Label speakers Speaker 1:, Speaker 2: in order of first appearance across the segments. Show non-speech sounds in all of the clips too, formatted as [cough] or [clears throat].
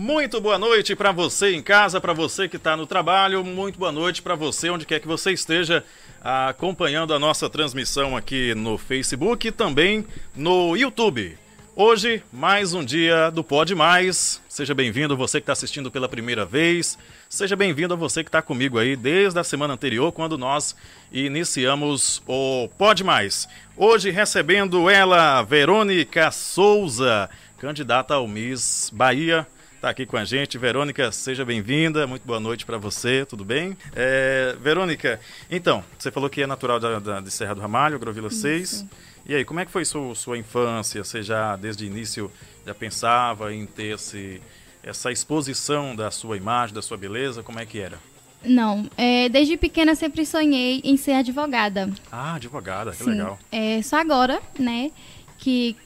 Speaker 1: Muito boa noite para você em casa, para você que está no trabalho. Muito boa noite para você, onde quer que você esteja, acompanhando a nossa transmissão aqui no Facebook e também no YouTube. Hoje, mais um dia do Pode Mais. Seja bem-vindo você que está assistindo pela primeira vez. Seja bem-vindo a você que está comigo aí desde a semana anterior, quando nós iniciamos o Pode Mais. Hoje recebendo ela, Verônica Souza, candidata ao Miss Bahia está aqui com a gente. Verônica, seja bem-vinda. Muito boa noite para você, tudo bem? É, Verônica, então, você falou que é natural da, da, de Serra do Ramalho, Grovila 6. E aí, como é que foi sua, sua infância? Você já, desde o início, já pensava em ter esse, essa exposição da sua imagem, da sua beleza? Como é que era?
Speaker 2: Não, é, desde pequena sempre sonhei em ser advogada.
Speaker 1: Ah, advogada, que
Speaker 2: Sim,
Speaker 1: legal.
Speaker 2: É, só agora, né, que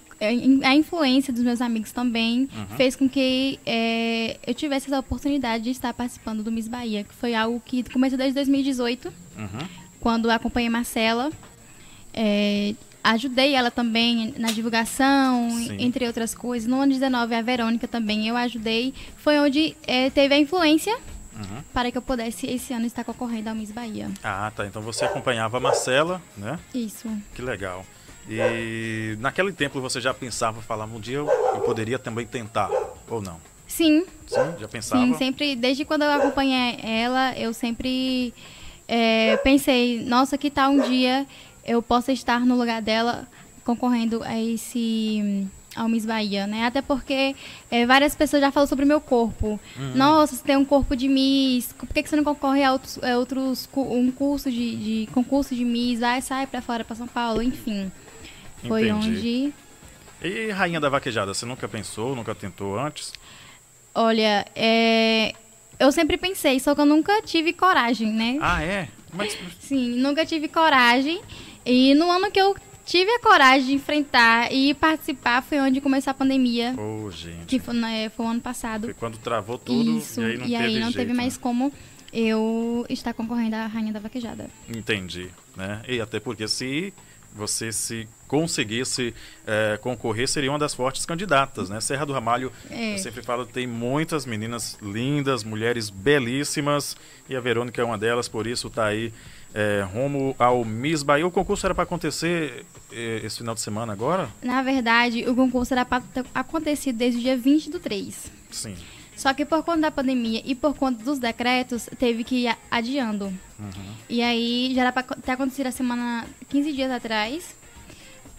Speaker 2: a influência dos meus amigos também
Speaker 1: Uhum.
Speaker 2: fez com que é, eu tivesse essa oportunidade de estar participando do Miss Bahia, que foi algo que começou desde 2018,
Speaker 1: Uhum.
Speaker 2: quando acompanhei Marcela. É, ajudei ela também na divulgação,
Speaker 1: Sim.
Speaker 2: entre outras coisas. No ano 19, a Verônica também eu ajudei. Foi onde é, teve a influência
Speaker 1: Uhum.
Speaker 2: para que eu pudesse esse ano estar concorrendo ao Miss Bahia.
Speaker 1: Ah, tá. Então você acompanhava a Marcela, né?
Speaker 2: Isso.
Speaker 1: Que legal. E naquele tempo você já pensava, falava, um dia eu, eu poderia também tentar, ou não?
Speaker 2: Sim,
Speaker 1: Sim, já pensava?
Speaker 2: sim, sempre, desde quando eu acompanhei ela, eu sempre é, pensei, nossa, que tal um dia eu possa estar no lugar dela concorrendo a esse ao Miss Bahia, né? Até porque é, várias pessoas já falaram sobre o meu corpo.
Speaker 1: Uhum.
Speaker 2: Nossa, você tem um corpo de Miss, por que, que você não concorre a outros, a outros um curso de, de concurso de Miss? Vai, sai pra fora, pra São Paulo, enfim. Foi
Speaker 1: Entendi.
Speaker 2: onde
Speaker 1: E Rainha da Vaquejada, você nunca pensou, nunca tentou antes?
Speaker 2: Olha, é, eu sempre pensei, só que eu nunca tive coragem, né?
Speaker 1: Ah, é? Mas,
Speaker 2: Sim, nunca tive coragem. E no ano que eu tive a coragem de enfrentar e participar foi onde começou a pandemia,
Speaker 1: ô, gente,
Speaker 2: que foi, né, foi o ano passado.
Speaker 1: foi quando travou tudo
Speaker 2: Isso,
Speaker 1: e aí não
Speaker 2: e
Speaker 1: teve
Speaker 2: aí não
Speaker 1: jeito,
Speaker 2: teve mais
Speaker 1: né?
Speaker 2: como eu estar concorrendo à Rainha da Vaquejada.
Speaker 1: Entendi, né? E até porque se você se conseguisse eh, concorrer, seria uma das fortes candidatas, né? Serra do Ramalho,
Speaker 2: É.
Speaker 1: eu sempre falo, tem muitas meninas lindas, mulheres belíssimas, e a Verônica é uma delas, por isso está aí eh, rumo ao Miss Bahia. O concurso era para acontecer eh, esse final de semana agora?
Speaker 2: Na verdade, o concurso era para ter acontecido desde o dia 20 do 3.
Speaker 1: Sim.
Speaker 2: Só que por conta da pandemia e por conta dos decretos, teve que ir adiando.
Speaker 1: Uhum.
Speaker 2: E aí já era pra ter acontecido a semana 15 dias atrás.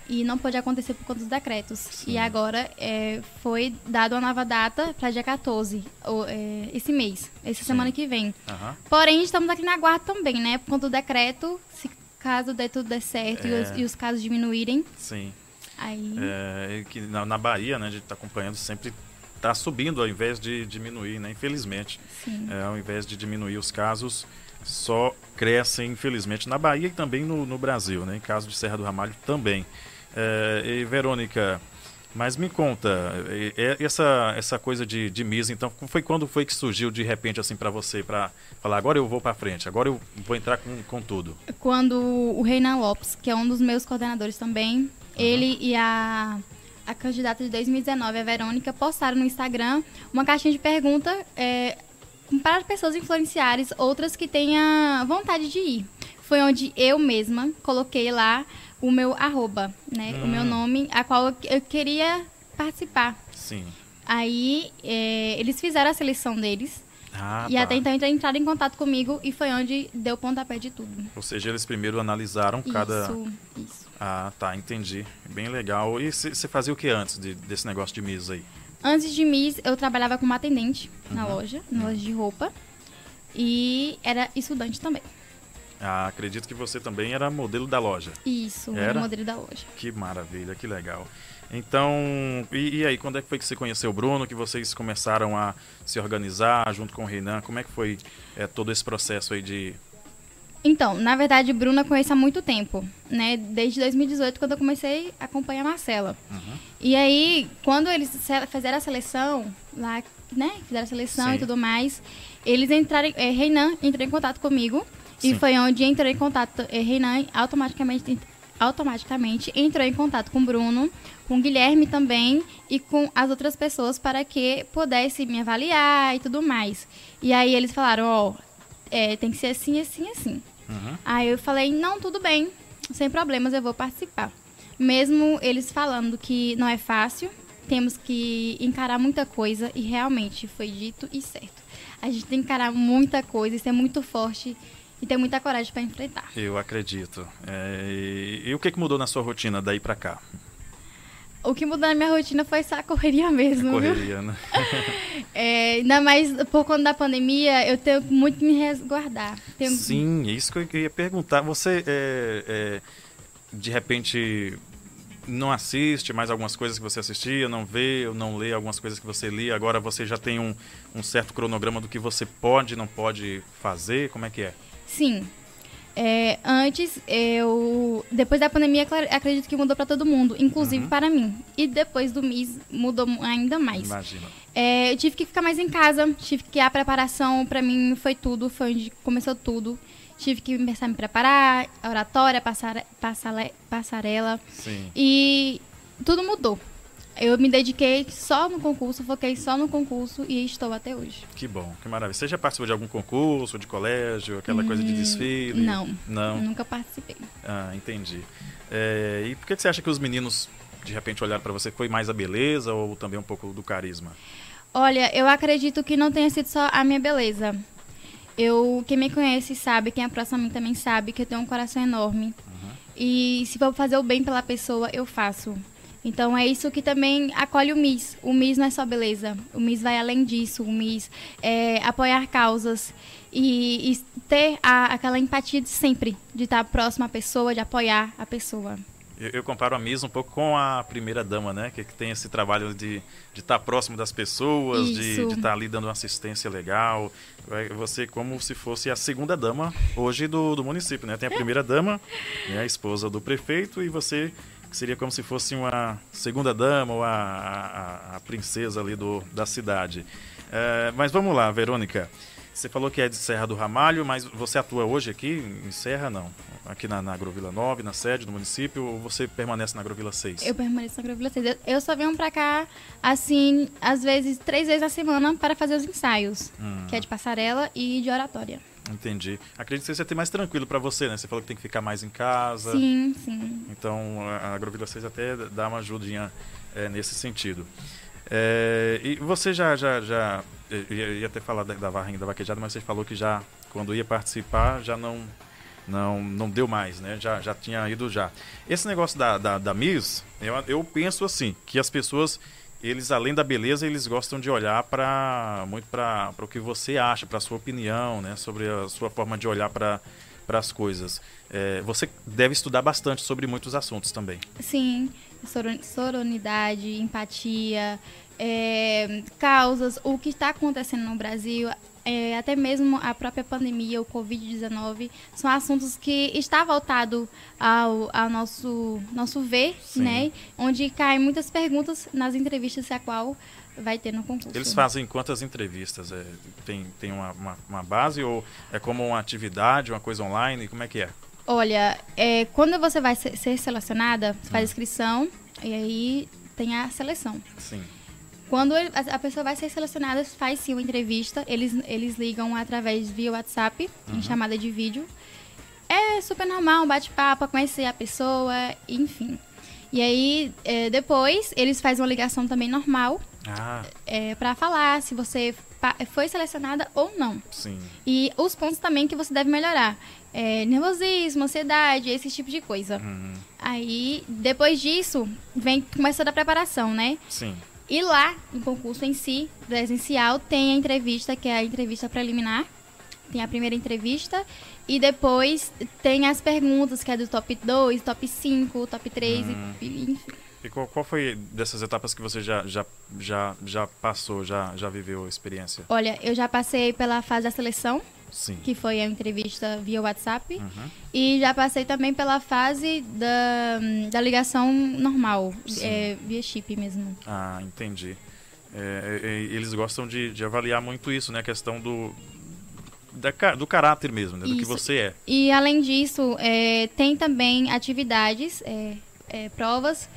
Speaker 2: E não pôde acontecer por conta dos decretos.
Speaker 1: Sim.
Speaker 2: E agora é, foi dada uma nova data para dia 14, ou, é, esse mês, essa
Speaker 1: Sim.
Speaker 2: semana que vem.
Speaker 1: Aham.
Speaker 2: Porém, estamos aqui na guarda também, né? Por conta do decreto, se caso der tudo der certo e, os,
Speaker 1: É.
Speaker 2: e os casos diminuírem,
Speaker 1: Sim.
Speaker 2: aí.
Speaker 1: É, que na, na Bahia, né, a gente está acompanhando, sempre está subindo ao invés de diminuir, né? Infelizmente. É, ao invés de diminuir os casos, só crescem, infelizmente, na Bahia e também no, no Brasil, né? Em caso de Serra do Ramalho também. É, e Verônica, mas me conta, essa, essa coisa de, de Miss, então, foi quando foi que surgiu de repente assim para você, para falar, agora eu vou para frente, agora eu vou entrar com, com tudo?
Speaker 2: quando o Reinan Lopes, que é um dos meus coordenadores também, ele e a, a candidata de 2019, a Verônica, postaram no Instagram uma caixinha de pergunta é, para pessoas influenciares, outras que tenham vontade de ir. Foi onde eu mesma coloquei lá o meu arroba, né? O meu
Speaker 1: Hum.
Speaker 2: nome, a qual eu, eu queria participar.
Speaker 1: Sim.
Speaker 2: Aí é, eles fizeram a seleção deles.
Speaker 1: Ah,
Speaker 2: e
Speaker 1: tá.
Speaker 2: até então entraram em contato comigo e foi onde deu pontapé de tudo.
Speaker 1: Ou seja, eles primeiro analisaram cada.
Speaker 2: Isso, isso.
Speaker 1: Ah, tá, entendi. Bem legal. E você fazia o que antes de- desse negócio de Miss aí?
Speaker 2: Antes de Miss, eu trabalhava como atendente na
Speaker 1: Uhum.
Speaker 2: loja, na loja de roupa. E era estudante também.
Speaker 1: Ah, acredito que você também era modelo da loja.
Speaker 2: Isso,
Speaker 1: Era?
Speaker 2: modelo da loja.
Speaker 1: Que maravilha, que legal. Então, e, e aí, quando é que foi que você conheceu o Bruno, que vocês começaram a se organizar junto com o Reinan? Como é que foi é, todo esse processo aí de...
Speaker 2: Então, na verdade, Bruna eu conheço há muito tempo, né? Desde 2018, quando eu comecei a acompanhar a Marcela.
Speaker 1: Uhum.
Speaker 2: E aí, quando eles fizeram a seleção, lá, né? Fizeram a seleção
Speaker 1: Sim.
Speaker 2: e tudo mais, eles entraram, é, Reinan entrou em contato comigo.
Speaker 1: Sim.
Speaker 2: E foi onde entrou em contato, é, Reinan automaticamente ent- automaticamente entrou em contato com o Bruno, com o Guilherme também e com as outras pessoas para que pudesse me avaliar e tudo mais. E aí eles falaram, ó, oh, é, tem que ser assim, assim, assim. Uhum. Aí eu falei, não, tudo bem, sem problemas, eu vou participar. Mesmo eles falando que não é fácil, temos que encarar muita coisa e realmente foi dito e certo. A gente tem que encarar muita coisa, isso é muito forte e ter muita coragem para enfrentar.
Speaker 1: Eu acredito. É, e, e, o que, que mudou na sua rotina daí para cá?
Speaker 2: O que mudou na minha rotina foi só a correria mesmo. A
Speaker 1: correria, viu? né? [laughs]
Speaker 2: é, ainda mais por conta da pandemia, eu tenho muito que me resguardar. Tenho...
Speaker 1: Sim, isso que eu ia perguntar. Você, é, é, de repente, não assiste mais algumas coisas que você assistia, não vê ou não lê algumas coisas que você lia. Agora você já tem um, um certo cronograma do que você pode e não pode fazer. Como é que é?
Speaker 2: Sim. É, antes, eu. Depois da pandemia, acredito que mudou para todo mundo, inclusive uhum. para mim. E depois do mês, mudou ainda mais.
Speaker 1: Imagina.
Speaker 2: É, eu tive que ficar mais em casa, tive que a preparação para mim foi tudo, foi onde começou tudo. Tive que começar a me preparar, oratória, passare, passare, passarela.
Speaker 1: Sim.
Speaker 2: E tudo mudou. Eu me dediquei só no concurso, foquei só no concurso e estou até hoje.
Speaker 1: Que bom, que maravilha. Você já participou de algum concurso, de colégio, aquela hum, coisa de hum, desfile?
Speaker 2: Não,
Speaker 1: não.
Speaker 2: Nunca participei.
Speaker 1: Ah, entendi. É, e por que você acha que os meninos, de repente, olharam para você? Foi mais a beleza ou também um pouco do carisma?
Speaker 2: Olha, eu acredito que não tenha sido só a minha beleza. Eu, quem me conhece sabe, quem é próximo a mim também sabe que eu tenho um coração enorme. Uhum. E se for fazer o bem pela pessoa, eu faço. Então é isso que também acolhe o MIS. O MIS não é só beleza. O MIS vai além disso. O MIS é apoiar causas e, e ter a, aquela empatia de sempre, de estar próximo à pessoa, de apoiar a pessoa.
Speaker 1: Eu, eu, comparo a Miss um pouco com a primeira dama, né? Que, que tem esse trabalho de, de estar próximo das pessoas, de, de estar ali dando uma assistência legal. Você como se fosse a segunda dama hoje do, do município, né? Tem a primeira dama, né, a esposa do prefeito, e você que seria como se fosse uma segunda dama ou a, a, a princesa ali do, da cidade. É, mas vamos lá, Verônica. Você falou que é de Serra do Ramalho, mas você atua hoje aqui em Serra, não? Aqui na, na Agrovila 9, na sede do município, ou você permanece na Agrovila 6?
Speaker 2: Eu permaneço na Agrovila 6. Eu só venho pra cá, assim, às vezes, três vezes na semana para fazer os ensaios, hum. que é de passarela e de oratória.
Speaker 1: Entendi. Acredito que seja mais tranquilo para você, né? Você falou que tem que ficar mais em casa.
Speaker 2: Sim, sim.
Speaker 1: Então a Agrovila 6 até dá uma ajudinha é, nesse sentido. É, e você já, já, já ia, ia até falar da, da varrinha da vaquejada, mas você falou que já, quando ia participar, já não não, não deu mais, né? Já, já tinha ido já. Esse negócio da, da, da Miss, eu, eu penso assim, que as pessoas eles além da beleza eles gostam de olhar para muito para o que você acha para a sua opinião né? Sobre a sua forma de olhar para para as coisas. É, você deve estudar bastante sobre muitos assuntos também.
Speaker 2: Sim soronidade empatia é, causas o que está acontecendo no Brasil é, até mesmo a própria pandemia, o Covid-19, são assuntos que está voltado ao, ao nosso, nosso ver, Sim. né? Onde caem muitas perguntas nas entrevistas a qual vai ter no concurso.
Speaker 1: Eles fazem quantas entrevistas? É, tem tem uma, uma, uma, base ou é como uma atividade, uma coisa online? Como é que é?
Speaker 2: Olha, é, quando você vai ser, ser selecionada, você hum. faz inscrição e aí tem a seleção.
Speaker 1: Sim.
Speaker 2: Quando a pessoa vai ser selecionada, faz sim uma entrevista. Eles, eles ligam através via WhatsApp, uhum. em chamada de vídeo. É super normal, um bate-papo, conhecer a pessoa, enfim. E aí, é, depois, eles fazem uma ligação também normal.
Speaker 1: Ah.
Speaker 2: É, para falar se você foi selecionada ou não.
Speaker 1: Sim.
Speaker 2: E os pontos também que você deve melhorar. É, nervosismo, ansiedade, esse tipo de coisa.
Speaker 1: Uhum.
Speaker 2: Aí, depois disso, vem começando a preparação, né?
Speaker 1: Sim.
Speaker 2: E lá, no concurso em si, presencial, tem a entrevista, que é a entrevista preliminar. Tem a primeira entrevista. E depois tem as perguntas, que é do top 2, top 5, top 3, hum. enfim.
Speaker 1: E qual, qual, foi dessas etapas que você já, já, já, já passou, já, já viveu a experiência?
Speaker 2: Olha, eu já passei pela fase da seleção,
Speaker 1: Sim.
Speaker 2: que foi a entrevista via WhatsApp.
Speaker 1: Uhum.
Speaker 2: E já passei também pela fase da, da ligação normal, é, via chip mesmo.
Speaker 1: Ah, entendi. É, é, é, eles gostam de, de, avaliar muito isso, né? A questão do, da, do caráter mesmo, né? do que você é.
Speaker 2: E além disso, é, tem também atividades, é, é, provas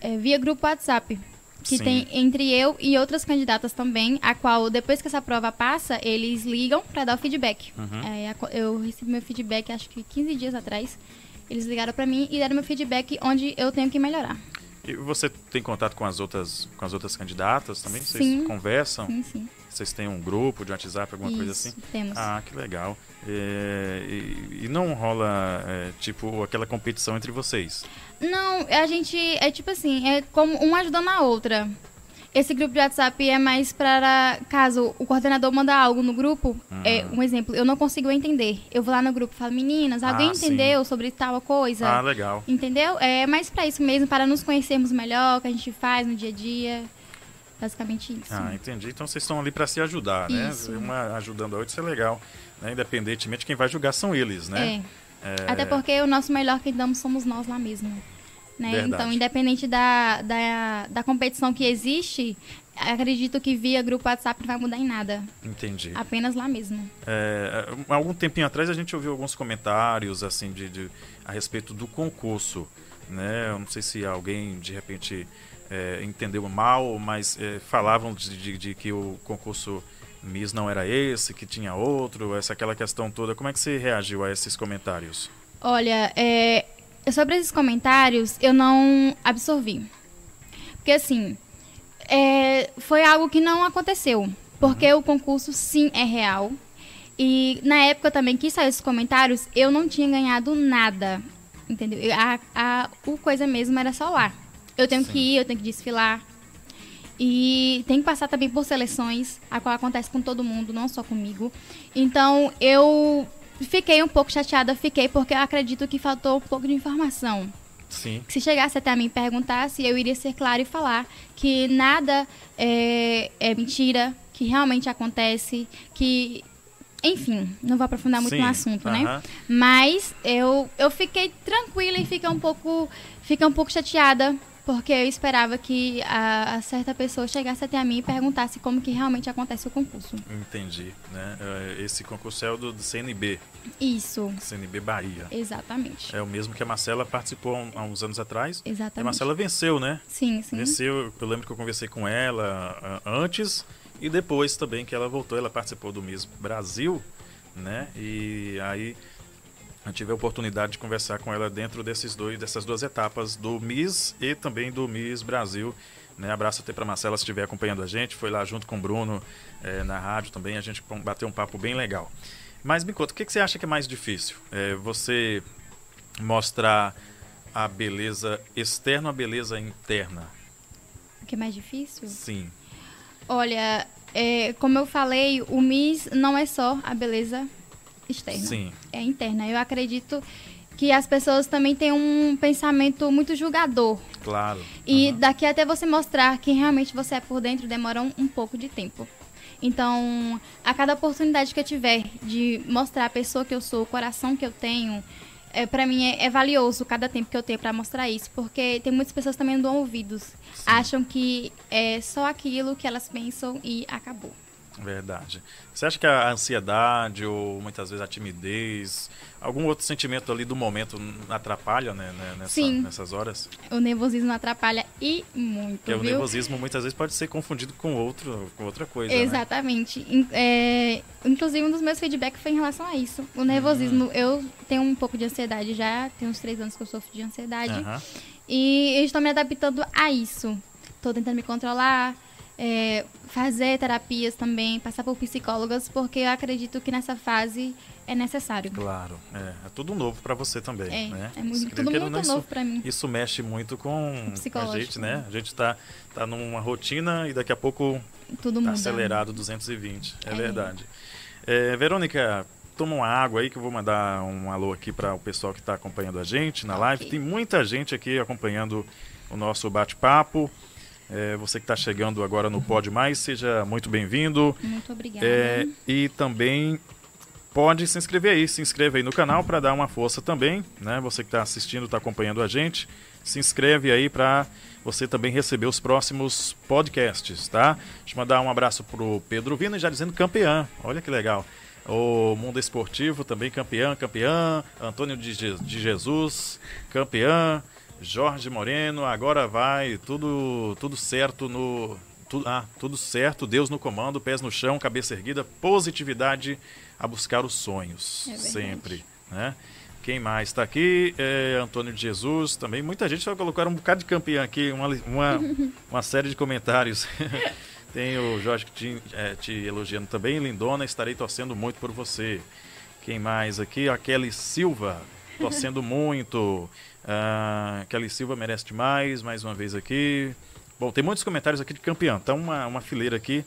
Speaker 2: é, via grupo WhatsApp. Que
Speaker 1: Sim.
Speaker 2: tem entre eu e outras candidatas também, a qual, depois que essa prova passa, eles ligam para dar o feedback.
Speaker 1: Uhum.
Speaker 2: É, eu recebi meu feedback acho que 15 dias atrás. Eles ligaram para mim e deram meu feedback onde eu tenho que melhorar.
Speaker 1: E você tem contato com as outras, com as outras candidatas também? Vocês
Speaker 2: Sim.
Speaker 1: conversam?
Speaker 2: Sim, sim.
Speaker 1: Vocês têm um grupo de WhatsApp, alguma coisa
Speaker 2: Isso,
Speaker 1: assim?
Speaker 2: temos.
Speaker 1: Ah, que legal. É, e, e não rola, é, tipo, aquela competição entre vocês?
Speaker 2: Não, a gente é tipo assim, é como uma ajudando a outra. Esse grupo de WhatsApp é mais para caso o coordenador manda algo no grupo, é um exemplo, eu não consigo entender. Eu vou lá no grupo e falo, meninas, alguém
Speaker 1: Ah, sim.
Speaker 2: entendeu sobre tal coisa?
Speaker 1: Ah, legal.
Speaker 2: Entendeu? É mais para isso mesmo, para nos conhecermos melhor, o que a gente faz no dia a dia. Basicamente isso.
Speaker 1: Ah, entendi. Então vocês estão ali para se ajudar, né?
Speaker 2: Isso.
Speaker 1: Uma ajudando a outra, isso é legal. Né? Independentemente, quem vai julgar são eles, né?
Speaker 2: É. Até porque o nosso melhor que damos somos nós lá mesmo. Né? Então, independente da, da, da competição que existe, acredito que via grupo WhatsApp não vai mudar em nada.
Speaker 1: Entendi.
Speaker 2: Apenas lá mesmo.
Speaker 1: É, há algum tempinho atrás a gente ouviu alguns comentários assim de, de- a respeito do concurso, né? Eu não sei se alguém de repente é, entendeu mal, mas é, falavam de, de- de que o concurso Miss não era esse, que tinha outro, essa aquela questão toda. Como é que você reagiu a esses comentários?
Speaker 2: Olha, é, sobre esses comentários, eu não absorvi. Porque, assim, é, foi algo que não aconteceu. Porque o concurso, sim, é real. E na época também que saiu esses comentários, eu não tinha ganhado nada. Entendeu? Eu- A, a, o coisa mesmo era só lá. Eu tenho
Speaker 1: Sim.
Speaker 2: que ir, eu tenho que desfilar. E tem que passar também por seleções, a qual acontece com todo mundo, não só comigo. Então, eu fiquei um pouco chateada, fiquei porque eu acredito que faltou um pouco de informação.
Speaker 1: Sim.
Speaker 2: Se chegasse até mim e perguntasse, eu iria ser clara e falar que nada é, é mentira, que realmente acontece, que. Enfim, não vou aprofundar muito
Speaker 1: Sim,
Speaker 2: no assunto, né?
Speaker 1: aham.
Speaker 2: Mas eu, eu fiquei tranquila e fiquei um pouco, fiquei um pouco chateada, porque eu esperava que a, a certa pessoa chegasse até a mim e perguntasse como que realmente acontece o concurso.
Speaker 1: Entendi. Né? É, Esse concurso é o do, do CNB,
Speaker 2: Isso,
Speaker 1: CNB Bahia.
Speaker 2: exatamente.
Speaker 1: É o mesmo que a Marcela participou há uns anos atrás. E a
Speaker 2: Exatamente.
Speaker 1: Marcela venceu, né?
Speaker 2: Sim, sim.
Speaker 1: Venceu, eu lembro que eu conversei com ela antes e depois também que ela voltou, ela participou do Miss Brasil, né? E aí eu tive a oportunidade de conversar com ela dentro desses dois, dessas duas etapas do Miss e também do Miss Brasil. Né? Abraço até para Marcela se estiver acompanhando a gente, foi lá junto com o Bruno eh, na rádio também, a gente bateu um papo bem legal. Mas me conta, o que, que você acha que é mais difícil? É você mostrar a beleza externa ou a beleza interna?
Speaker 2: O que é mais difícil?
Speaker 1: Sim.
Speaker 2: Olha, é, como eu falei, o Miss não é só a beleza externa.
Speaker 1: Sim.
Speaker 2: É interna. Eu acredito que as pessoas também têm um pensamento muito julgador.
Speaker 1: Claro.
Speaker 2: E
Speaker 1: Aham.
Speaker 2: daqui até você mostrar quem realmente você é por dentro demora um, um pouco de tempo. Então, a cada oportunidade que eu tiver de mostrar a pessoa que eu sou, o coração que eu tenho, é, para mim é, é valioso cada tempo que eu tenho para mostrar isso, porque tem muitas pessoas também não dão ouvidos, acham que é só aquilo que elas pensam e acabou.
Speaker 1: Verdade. Você acha que a ansiedade ou muitas vezes a timidez, algum outro sentimento ali do momento atrapalha né, né, nessa-
Speaker 2: Sim.
Speaker 1: nessas horas?
Speaker 2: O nervosismo atrapalha e muito,
Speaker 1: Porque o
Speaker 2: viu?
Speaker 1: nervosismo muitas vezes pode ser confundido com outro, com outra coisa. né?
Speaker 2: Exatamente. In- é, inclusive, um dos meus feedbacks foi em relação a isso. O nervosismo,
Speaker 1: Uhum.
Speaker 2: eu tenho um pouco de ansiedade já, tem uns três anos que eu sofro de ansiedade.
Speaker 1: Aham.
Speaker 2: E eu estou me adaptando a isso. Estou tentando me controlar, é, fazer terapias também, passar por psicólogas, porque eu acredito que nessa fase é necessário.
Speaker 1: Claro. É, é tudo novo para você também.
Speaker 2: É,
Speaker 1: né?
Speaker 2: é muito, tudo muito
Speaker 1: não,
Speaker 2: novo pra mim.
Speaker 1: isso mexe muito com a gente, né? A gente tá, tá numa rotina e daqui a pouco
Speaker 2: Tudo
Speaker 1: Tá
Speaker 2: muda.
Speaker 1: acelerado 220, é,
Speaker 2: É.
Speaker 1: verdade. É, Verônica, toma uma água aí que eu vou mandar um alô aqui para o pessoal que está acompanhando a gente na
Speaker 2: Ok.
Speaker 1: live. Tem muita gente aqui acompanhando o nosso bate-papo. É, você que está chegando agora no Pode Mais, seja muito bem-vindo.
Speaker 2: Muito obrigada.
Speaker 1: É, e também pode se inscrever aí, se inscreve aí no canal para dar uma força também, né? Você que está assistindo, está acompanhando a gente, se inscreve aí para você também receber os próximos podcasts, tá? Deixa eu mandar um abraço pro Pedro Vina, já dizendo campeã. Olha que legal. O Mundo Esportivo também campeão, campeã. Antônio de, Je de Jesus, campeã. Jorge Moreno, agora vai, tudo, tudo certo no. Tudo, ah, tudo certo, Deus no comando, pés no chão, cabeça erguida, positividade a buscar os sonhos. É sempre. Né? Quem mais está aqui? É, Antônio de Jesus também. Muita gente vai colocar um bocado de campeão aqui, uma, uma, [laughs] uma série de comentários. [laughs] Tem o Jorge te, é, te elogiando também. Lindona, estarei torcendo muito por você. Quem mais aqui? A Kelly Silva, torcendo [laughs] muito. Uh, Kelly Silva merece demais, mais uma vez aqui. Bom, tem muitos comentários aqui de campeão. Então, uma, uma fileira aqui.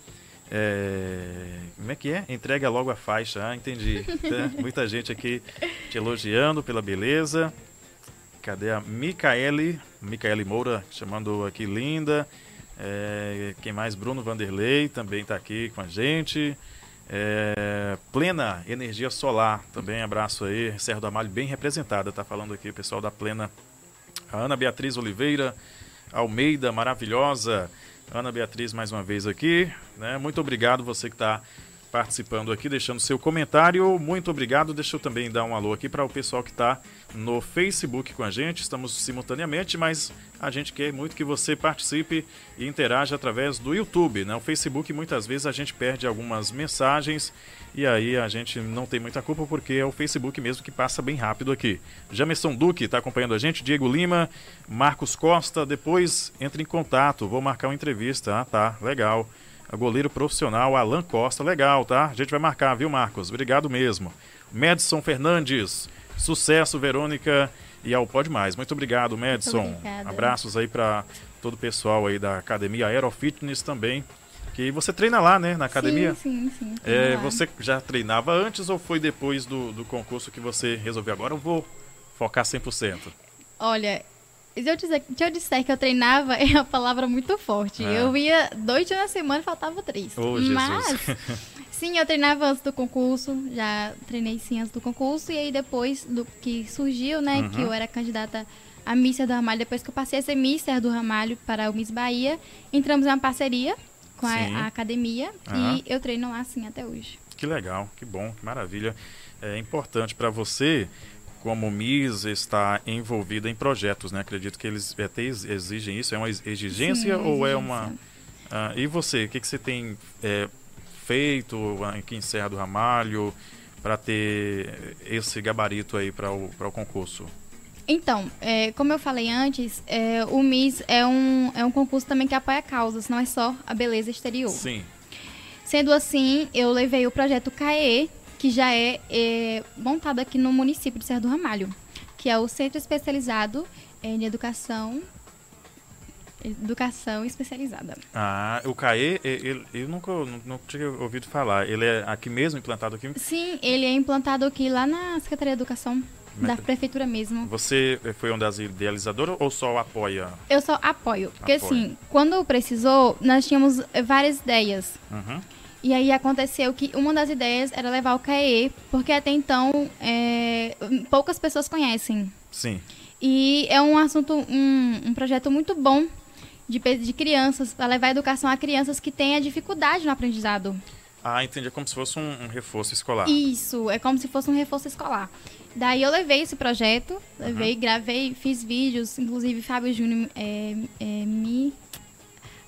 Speaker 1: É... Como é que é? Entrega logo a faixa. Ah, entendi. [laughs] Tá? Muita gente aqui te elogiando pela beleza. Cadê a Micaele? Micaele Moura chamando aqui linda. É... Quem mais? Bruno Vanderlei também está aqui com a gente. É... Plena Energia Solar, também abraço aí. Serra do Amalho bem representada, tá falando aqui o pessoal da Plena. A Ana Beatriz Oliveira Almeida, maravilhosa. Ana Beatriz, mais uma vez aqui. Né? Muito obrigado você que está participando aqui, deixando seu comentário. Muito obrigado. Deixa eu também dar um alô aqui para o pessoal que está no Facebook com a gente. Estamos simultaneamente, mas a gente quer muito que você participe e interaja através do YouTube. Né? O Facebook, muitas vezes, a gente perde algumas mensagens e aí a gente não tem muita culpa porque é o Facebook mesmo que passa bem rápido aqui. Jamerson Duque está acompanhando a gente, Diego Lima, Marcos Costa. Depois entre em contato, vou marcar uma entrevista. Ah, tá, legal goleiro profissional Alan Costa. Legal, tá? A gente vai marcar, viu, Marcos? Obrigado mesmo. Madison Fernandes, sucesso, Verônica e ao Pode Mais. Muito obrigado, Madison. Abraços aí para todo o pessoal aí da Academia Aerofitness também. Que você treina lá, né, na academia?
Speaker 2: Sim, sim, sim.
Speaker 1: É, você já treinava antes ou foi depois do, do concurso que você resolveu agora? Eu vou focar 100%.
Speaker 2: Olha, se eu, dizer, se eu disser que eu treinava, [laughs] é uma palavra muito forte. É. Eu ia dois dias na semana e faltava três.
Speaker 1: Oh,
Speaker 2: Mas, [laughs] sim, eu treinava antes do concurso. Já treinei sim antes do concurso. E aí depois do que surgiu, né, uhum. que eu era candidata a Mister do Ramalho, depois que eu passei a ser Mister do Ramalho para o Miss Bahia, entramos em uma parceria com a, a, academia uhum. e eu treino lá assim até hoje.
Speaker 1: Que legal, que bom, que maravilha. É importante para você como MIS está envolvida em projetos, né? Acredito que eles até exigem isso. É uma exigência Sim, ou é uma... Ah, e você, o que, que você tem é, feito aqui em Serra do Ramalho para ter esse gabarito aí para o, o concurso?
Speaker 2: Então, é, como eu falei antes, é, o MIS é um, é um concurso também que apoia causas, não é só a beleza exterior.
Speaker 1: Sim.
Speaker 2: Sendo assim, eu levei o projeto CAE, que já é, é montado aqui no município de Serra do Ramalho, que é o Centro Especializado em Educação Educação especializada.
Speaker 1: Ah, o CAE, ele, eu nunca tinha ouvido falar. Ele é aqui mesmo, implantado aqui?
Speaker 2: Sim, ele é implantado aqui lá na Secretaria de Educação da prefeitura mesmo.
Speaker 1: Você foi uma das idealizadoras ou só apoia?
Speaker 2: Eu só apoio. Porque assim, quando precisou, nós tínhamos várias ideias.
Speaker 1: Uhum.
Speaker 2: E aí aconteceu que uma das ideias era levar o CAE, porque até então é, poucas pessoas conhecem.
Speaker 1: Sim.
Speaker 2: E é um assunto, um, um projeto muito bom de, de crianças, para levar a educação a crianças que têm a dificuldade no aprendizado.
Speaker 1: Ah, entendi. É como se fosse um, um, reforço escolar.
Speaker 2: Isso, é como se fosse um reforço escolar. Daí eu levei esse projeto, levei, uhum. gravei, fiz vídeos, inclusive Fábio Júnior é, é, me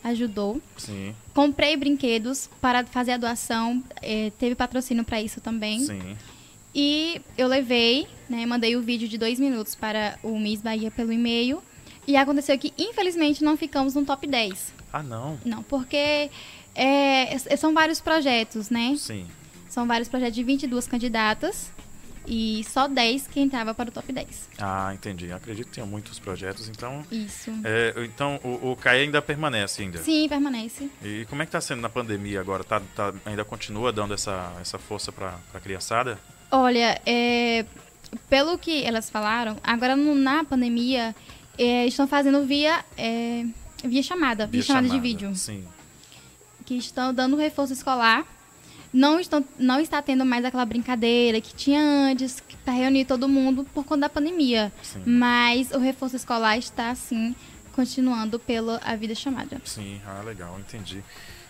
Speaker 2: ajudou.
Speaker 1: Sim.
Speaker 2: Comprei brinquedos para fazer a doação, é, teve patrocínio para isso também.
Speaker 1: Sim.
Speaker 2: E eu levei, né, mandei o vídeo de dois minutos para o Miss Bahia pelo e-mail. E aconteceu que, infelizmente, não ficamos no top 10.
Speaker 1: Ah, não?
Speaker 2: Não, porque é, são vários projetos, né?
Speaker 1: Sim.
Speaker 2: São vários projetos de 22 candidatas e só 10 que entrava para o top 10.
Speaker 1: Ah, entendi. Acredito que tinha muitos projetos, então...
Speaker 2: Isso.
Speaker 1: É, então, o, o CAE ainda permanece ainda?
Speaker 2: Sim, permanece.
Speaker 1: E como é que está sendo na pandemia agora? Tá, tá, ainda continua dando essa, essa força para a criançada?
Speaker 2: Olha, é, pelo que elas falaram, agora no, na pandemia, é, estão fazendo via, é, via chamada, via, via chamada, chamada de vídeo.
Speaker 1: Sim.
Speaker 2: Que estão dando reforço escolar não, estão, não está tendo mais aquela brincadeira que tinha antes, para reunir todo mundo por conta da pandemia.
Speaker 1: Sim.
Speaker 2: Mas o reforço escolar está, sim, continuando pela a vida chamada.
Speaker 1: Sim, ah, legal, entendi.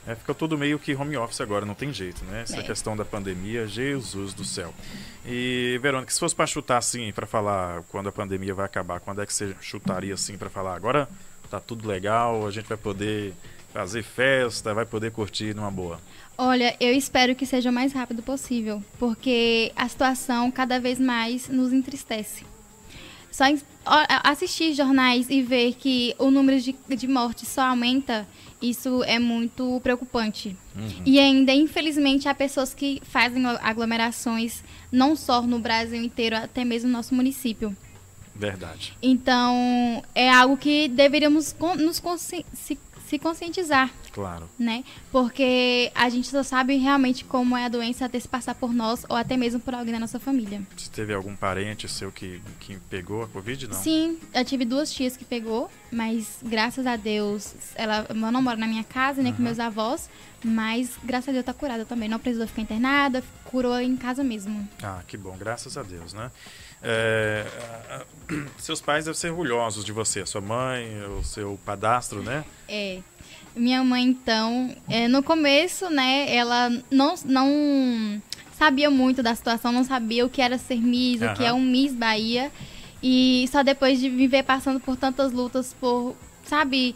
Speaker 1: É, ficou tudo meio que home office agora, não tem jeito, né? Essa
Speaker 2: É.
Speaker 1: questão da pandemia, Jesus do céu. E, Verônica, se fosse para chutar assim, para falar quando a pandemia vai acabar, quando é que você chutaria assim para falar agora tá tudo legal, a gente vai poder fazer festa, vai poder curtir numa boa?
Speaker 2: Olha, eu espero que seja o mais rápido possível, porque a situação cada vez mais nos entristece. Só assistir jornais e ver que o número de, de mortes só aumenta, isso é muito preocupante. E ainda, infelizmente, há pessoas que fazem aglomerações, não só no Brasil inteiro, até mesmo no nosso município.
Speaker 1: Verdade.
Speaker 2: Então, é algo que deveríamos nos consci- se, se conscientizar
Speaker 1: Claro.
Speaker 2: né? Porque a gente só sabe realmente como é a doença até se passar por nós ou até mesmo por alguém da nossa família.
Speaker 1: Se teve algum parente seu que, que pegou a Covid, não?
Speaker 2: Sim, eu tive duas tias que pegou, mas graças a Deus, ela não mora na minha casa, nem com meus avós, mas graças a Deus tá curada também. Não precisou ficar internada, curou em casa mesmo.
Speaker 1: Ah, que bom, graças a Deus, né? É, [clears throat] seus pais devem ser orgulhosos de você, sua mãe, o seu padastro, né?
Speaker 2: É. Minha mãe, então, é, no começo, né, ela não, não sabia muito da situação, não sabia o que era ser Miss, o que é um Miss Bahia. E só depois de me ver passando por tantas lutas, por, sabe,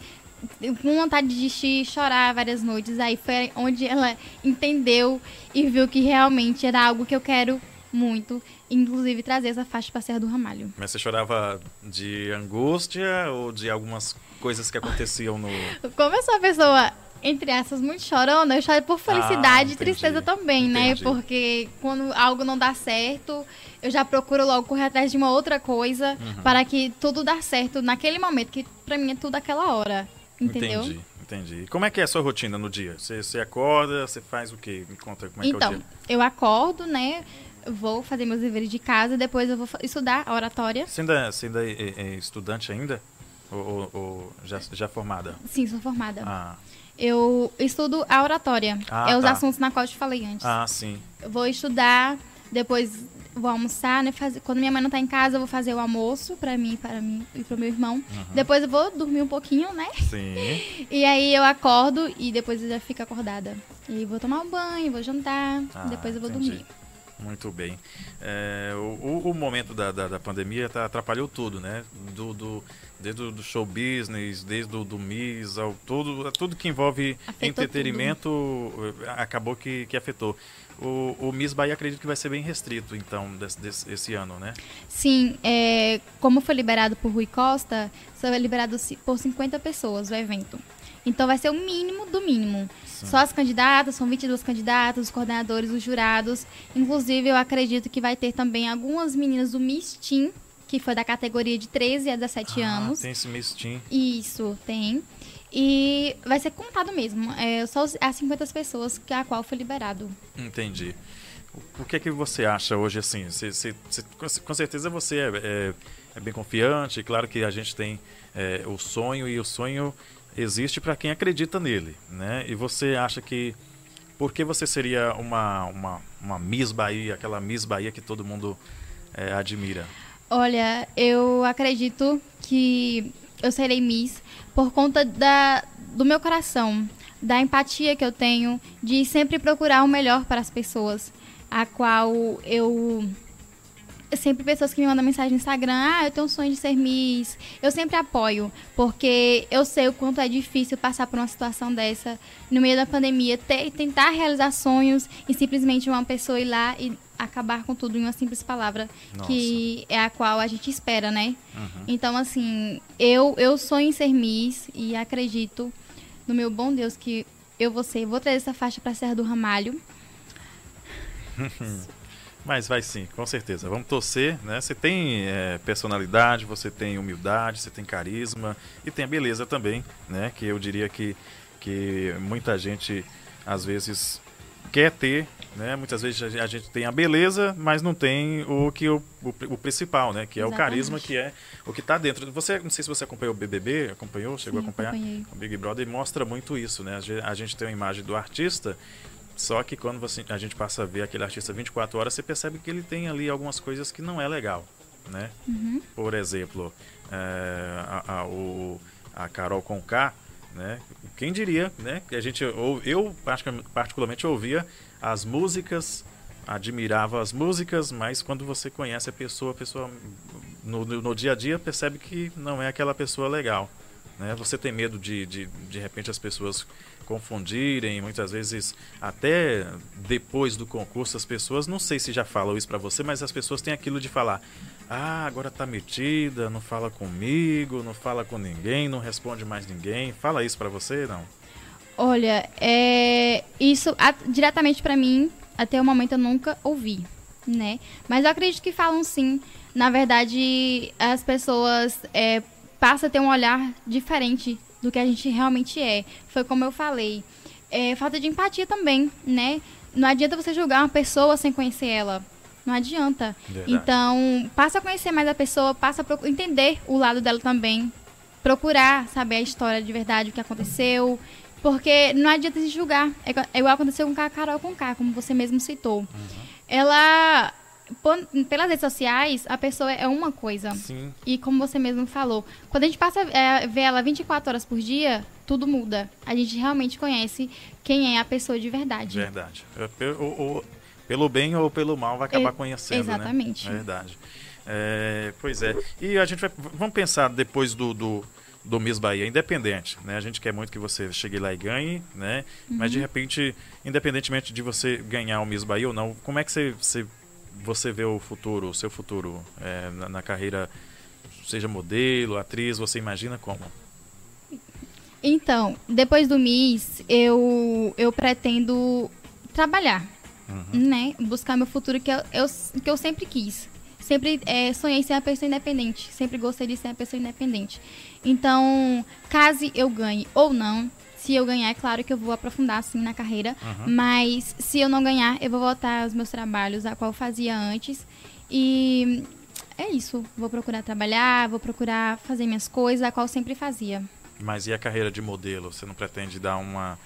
Speaker 2: com vontade de desistir, chorar várias noites. Aí foi onde ela entendeu e viu que realmente era algo que eu quero muito. Inclusive trazer essa faixa para Serra do Ramalho.
Speaker 1: Mas você chorava de angústia ou de algumas coisas que aconteciam no. [laughs]
Speaker 2: Como eu sou uma pessoa, entre aspas, muito chorona, eu choro por felicidade
Speaker 1: Ah,
Speaker 2: e tristeza
Speaker 1: entendi.
Speaker 2: também, né?
Speaker 1: Entendi.
Speaker 2: Porque quando algo não dá certo, eu já procuro logo correr atrás de uma outra coisa
Speaker 1: Uhum.
Speaker 2: para que tudo dá certo naquele momento, que pra mim é tudo aquela hora. Entendeu?
Speaker 1: Entendi, entendi. Como é que é a sua rotina no dia? Você, você acorda, você faz o quê? Me conta como é que é o
Speaker 2: Então,
Speaker 1: dia.
Speaker 2: eu acordo, né? Vou fazer meus deveres de casa, depois eu vou estudar a oratória.
Speaker 1: Você ainda, você ainda é, é estudante ainda? Ou, ou- ou já, já formada?
Speaker 2: Sim, sou formada.
Speaker 1: Ah,
Speaker 2: Eu estudo a oratória.
Speaker 1: Ah,
Speaker 2: é os
Speaker 1: tá.
Speaker 2: assuntos na qual eu te falei antes.
Speaker 1: ah sim.
Speaker 2: Eu vou estudar, depois vou almoçar, né? Fazer, quando minha mãe não tá em casa, eu vou fazer o almoço pra mim, para mim e pro meu irmão.
Speaker 1: Uhum.
Speaker 2: Depois eu vou dormir um pouquinho, né?
Speaker 1: Sim. [laughs]
Speaker 2: E aí eu acordo e depois eu já fico acordada. E vou tomar um banho, vou jantar,
Speaker 1: Ah,
Speaker 2: depois eu vou
Speaker 1: entendi.
Speaker 2: dormir.
Speaker 1: Muito bem. É, o, o- momento da, da, da pandemia tá- atrapalhou tudo, né? Do, do, desde o do show business, desde o do Miss, ao tudo, tudo que envolve
Speaker 2: Afetou
Speaker 1: entretenimento eh, acabou que, que afetou. O, o Miss Bahia acredito que vai ser bem restrito, então, desse, desse- esse ano, né?
Speaker 2: Sim, é, como foi liberado por Rui Costa, só é liberado por 50 pessoas o evento. Então vai ser o mínimo do mínimo. Só as candidatas, são 22 candidatas, os coordenadores, os jurados. Inclusive, eu acredito que vai ter também algumas meninas do Miss Teen, que foi da categoria de 13 a 17
Speaker 1: Ah,
Speaker 2: anos.
Speaker 1: tem esse Miss Team.
Speaker 2: Isso, tem. E vai ser contado mesmo. É só as 50 pessoas que a qual foi liberado.
Speaker 1: Entendi. O, que é que você acha hoje, assim? Você- você- você- com certeza você é, é- é bem confiante. Claro que a gente tem é, o sonho e o sonho existe para quem acredita nele, né? E você acha que por que você seria uma, uma, uma Miss Bahia, aquela Miss Bahia que todo mundo é, admira?
Speaker 2: Olha, eu acredito que eu serei Miss por conta da, do meu coração, da empatia que eu tenho, de sempre procurar o melhor para as pessoas, a qual eu sempre pessoas que me mandam mensagem no Instagram, ah, eu tenho um sonho de ser Miss. Eu sempre apoio, porque eu sei o quanto é difícil passar por uma situação dessa no meio da pandemia, ter, tentar realizar sonhos e simplesmente uma pessoa ir lá e acabar com tudo em uma simples palavra, que é a qual a gente espera, né?
Speaker 1: Uhum.
Speaker 2: Então, assim, eu, eu sonho em ser Miss e acredito no meu bom Deus que eu vou ser. Vou trazer essa faixa para Serra do Ramalho. [laughs]
Speaker 1: Mas vai sim, com certeza. Vamos torcer, né? Você tem é, personalidade, você tem humildade, você tem carisma e tem a beleza também, né? Que eu diria que, que muita gente às vezes quer ter, né? Muitas vezes a gente tem a beleza, mas não tem o que o, o, o principal, né? Que é o
Speaker 2: Exatamente.
Speaker 1: carisma, que é o que está dentro. Você, não sei se você acompanhou o BBB, acompanhou, chegou
Speaker 2: Sim,
Speaker 1: a acompanhar?
Speaker 2: acompanhei.
Speaker 1: O Big Brother mostra muito isso, né? A gente tem uma imagem do artista, só que quando você, a gente passa a ver aquele artista 24 horas, você percebe que ele tem ali algumas coisas que não é legal, né?
Speaker 2: Uhum.
Speaker 1: Por exemplo, é, a, a, o, a Carol Conká, né? Quem diria, né? Que a gente, ou eu particularmente ouvia as músicas, admirava as músicas, mas quando você conhece a pessoa, a pessoa no, no dia a dia percebe que não é aquela pessoa legal. Né? Você tem medo de, de, de repente, as pessoas confundirem, muitas vezes até depois do concurso as pessoas, não sei se já falam isso para você, mas as pessoas têm aquilo de falar: "Ah, agora tá metida, não fala comigo, não fala com ninguém, não responde mais ninguém". Fala isso para você, não?
Speaker 2: Olha, é isso a, diretamente para mim, até o momento eu nunca ouvi, né? Mas eu acredito que falam sim. Na verdade, as pessoas é, passam a ter um olhar diferente do que a gente realmente é. Foi como eu falei. É, falta de empatia também, né? Não adianta você julgar uma pessoa sem conhecer ela. Não adianta. Verdade. Então, passa a conhecer mais a pessoa, passa a entender o lado dela também. Procurar saber a história de verdade, o que aconteceu. Porque não adianta se julgar. É igual aconteceu com a Carol com K, como você mesmo citou. Uhum. Ela pelas redes sociais, a pessoa é uma coisa.
Speaker 1: Sim.
Speaker 2: E como você mesmo falou, quando a gente passa a é, ver ela 24 horas por dia, tudo muda. A gente realmente conhece quem é a pessoa de verdade.
Speaker 1: Verdade. Pelo, pelo bem ou pelo mal vai acabar é, conhecendo,
Speaker 2: né? Exatamente.
Speaker 1: Né? Verdade. É, pois é. E a gente vai. Vamos pensar depois do, do, do Miss Bahia, independente, né? A gente quer muito que você chegue lá e ganhe, né? Uhum. Mas de uhum. repente, independentemente de você ganhar o Miss Bahia ou não, como é que você, você você vê o futuro, o seu futuro é, na, na, carreira, seja modelo, atriz, você imagina como?
Speaker 2: Então, depois do Miss, eu, eu pretendo trabalhar, uhum. né? Buscar meu futuro que eu, eu, que eu sempre quis. Sempre é, sonhei ser uma pessoa independente. Sempre gostei de ser uma pessoa independente. Então, caso eu ganhe ou não, se eu ganhar, é claro que eu vou aprofundar assim na carreira, uhum. mas se eu não ganhar, eu vou voltar aos meus trabalhos, a qual eu fazia antes. E é isso. Vou procurar trabalhar, vou procurar fazer minhas coisas, a qual eu sempre fazia.
Speaker 1: Mas e a carreira de modelo? Você não pretende dar uma.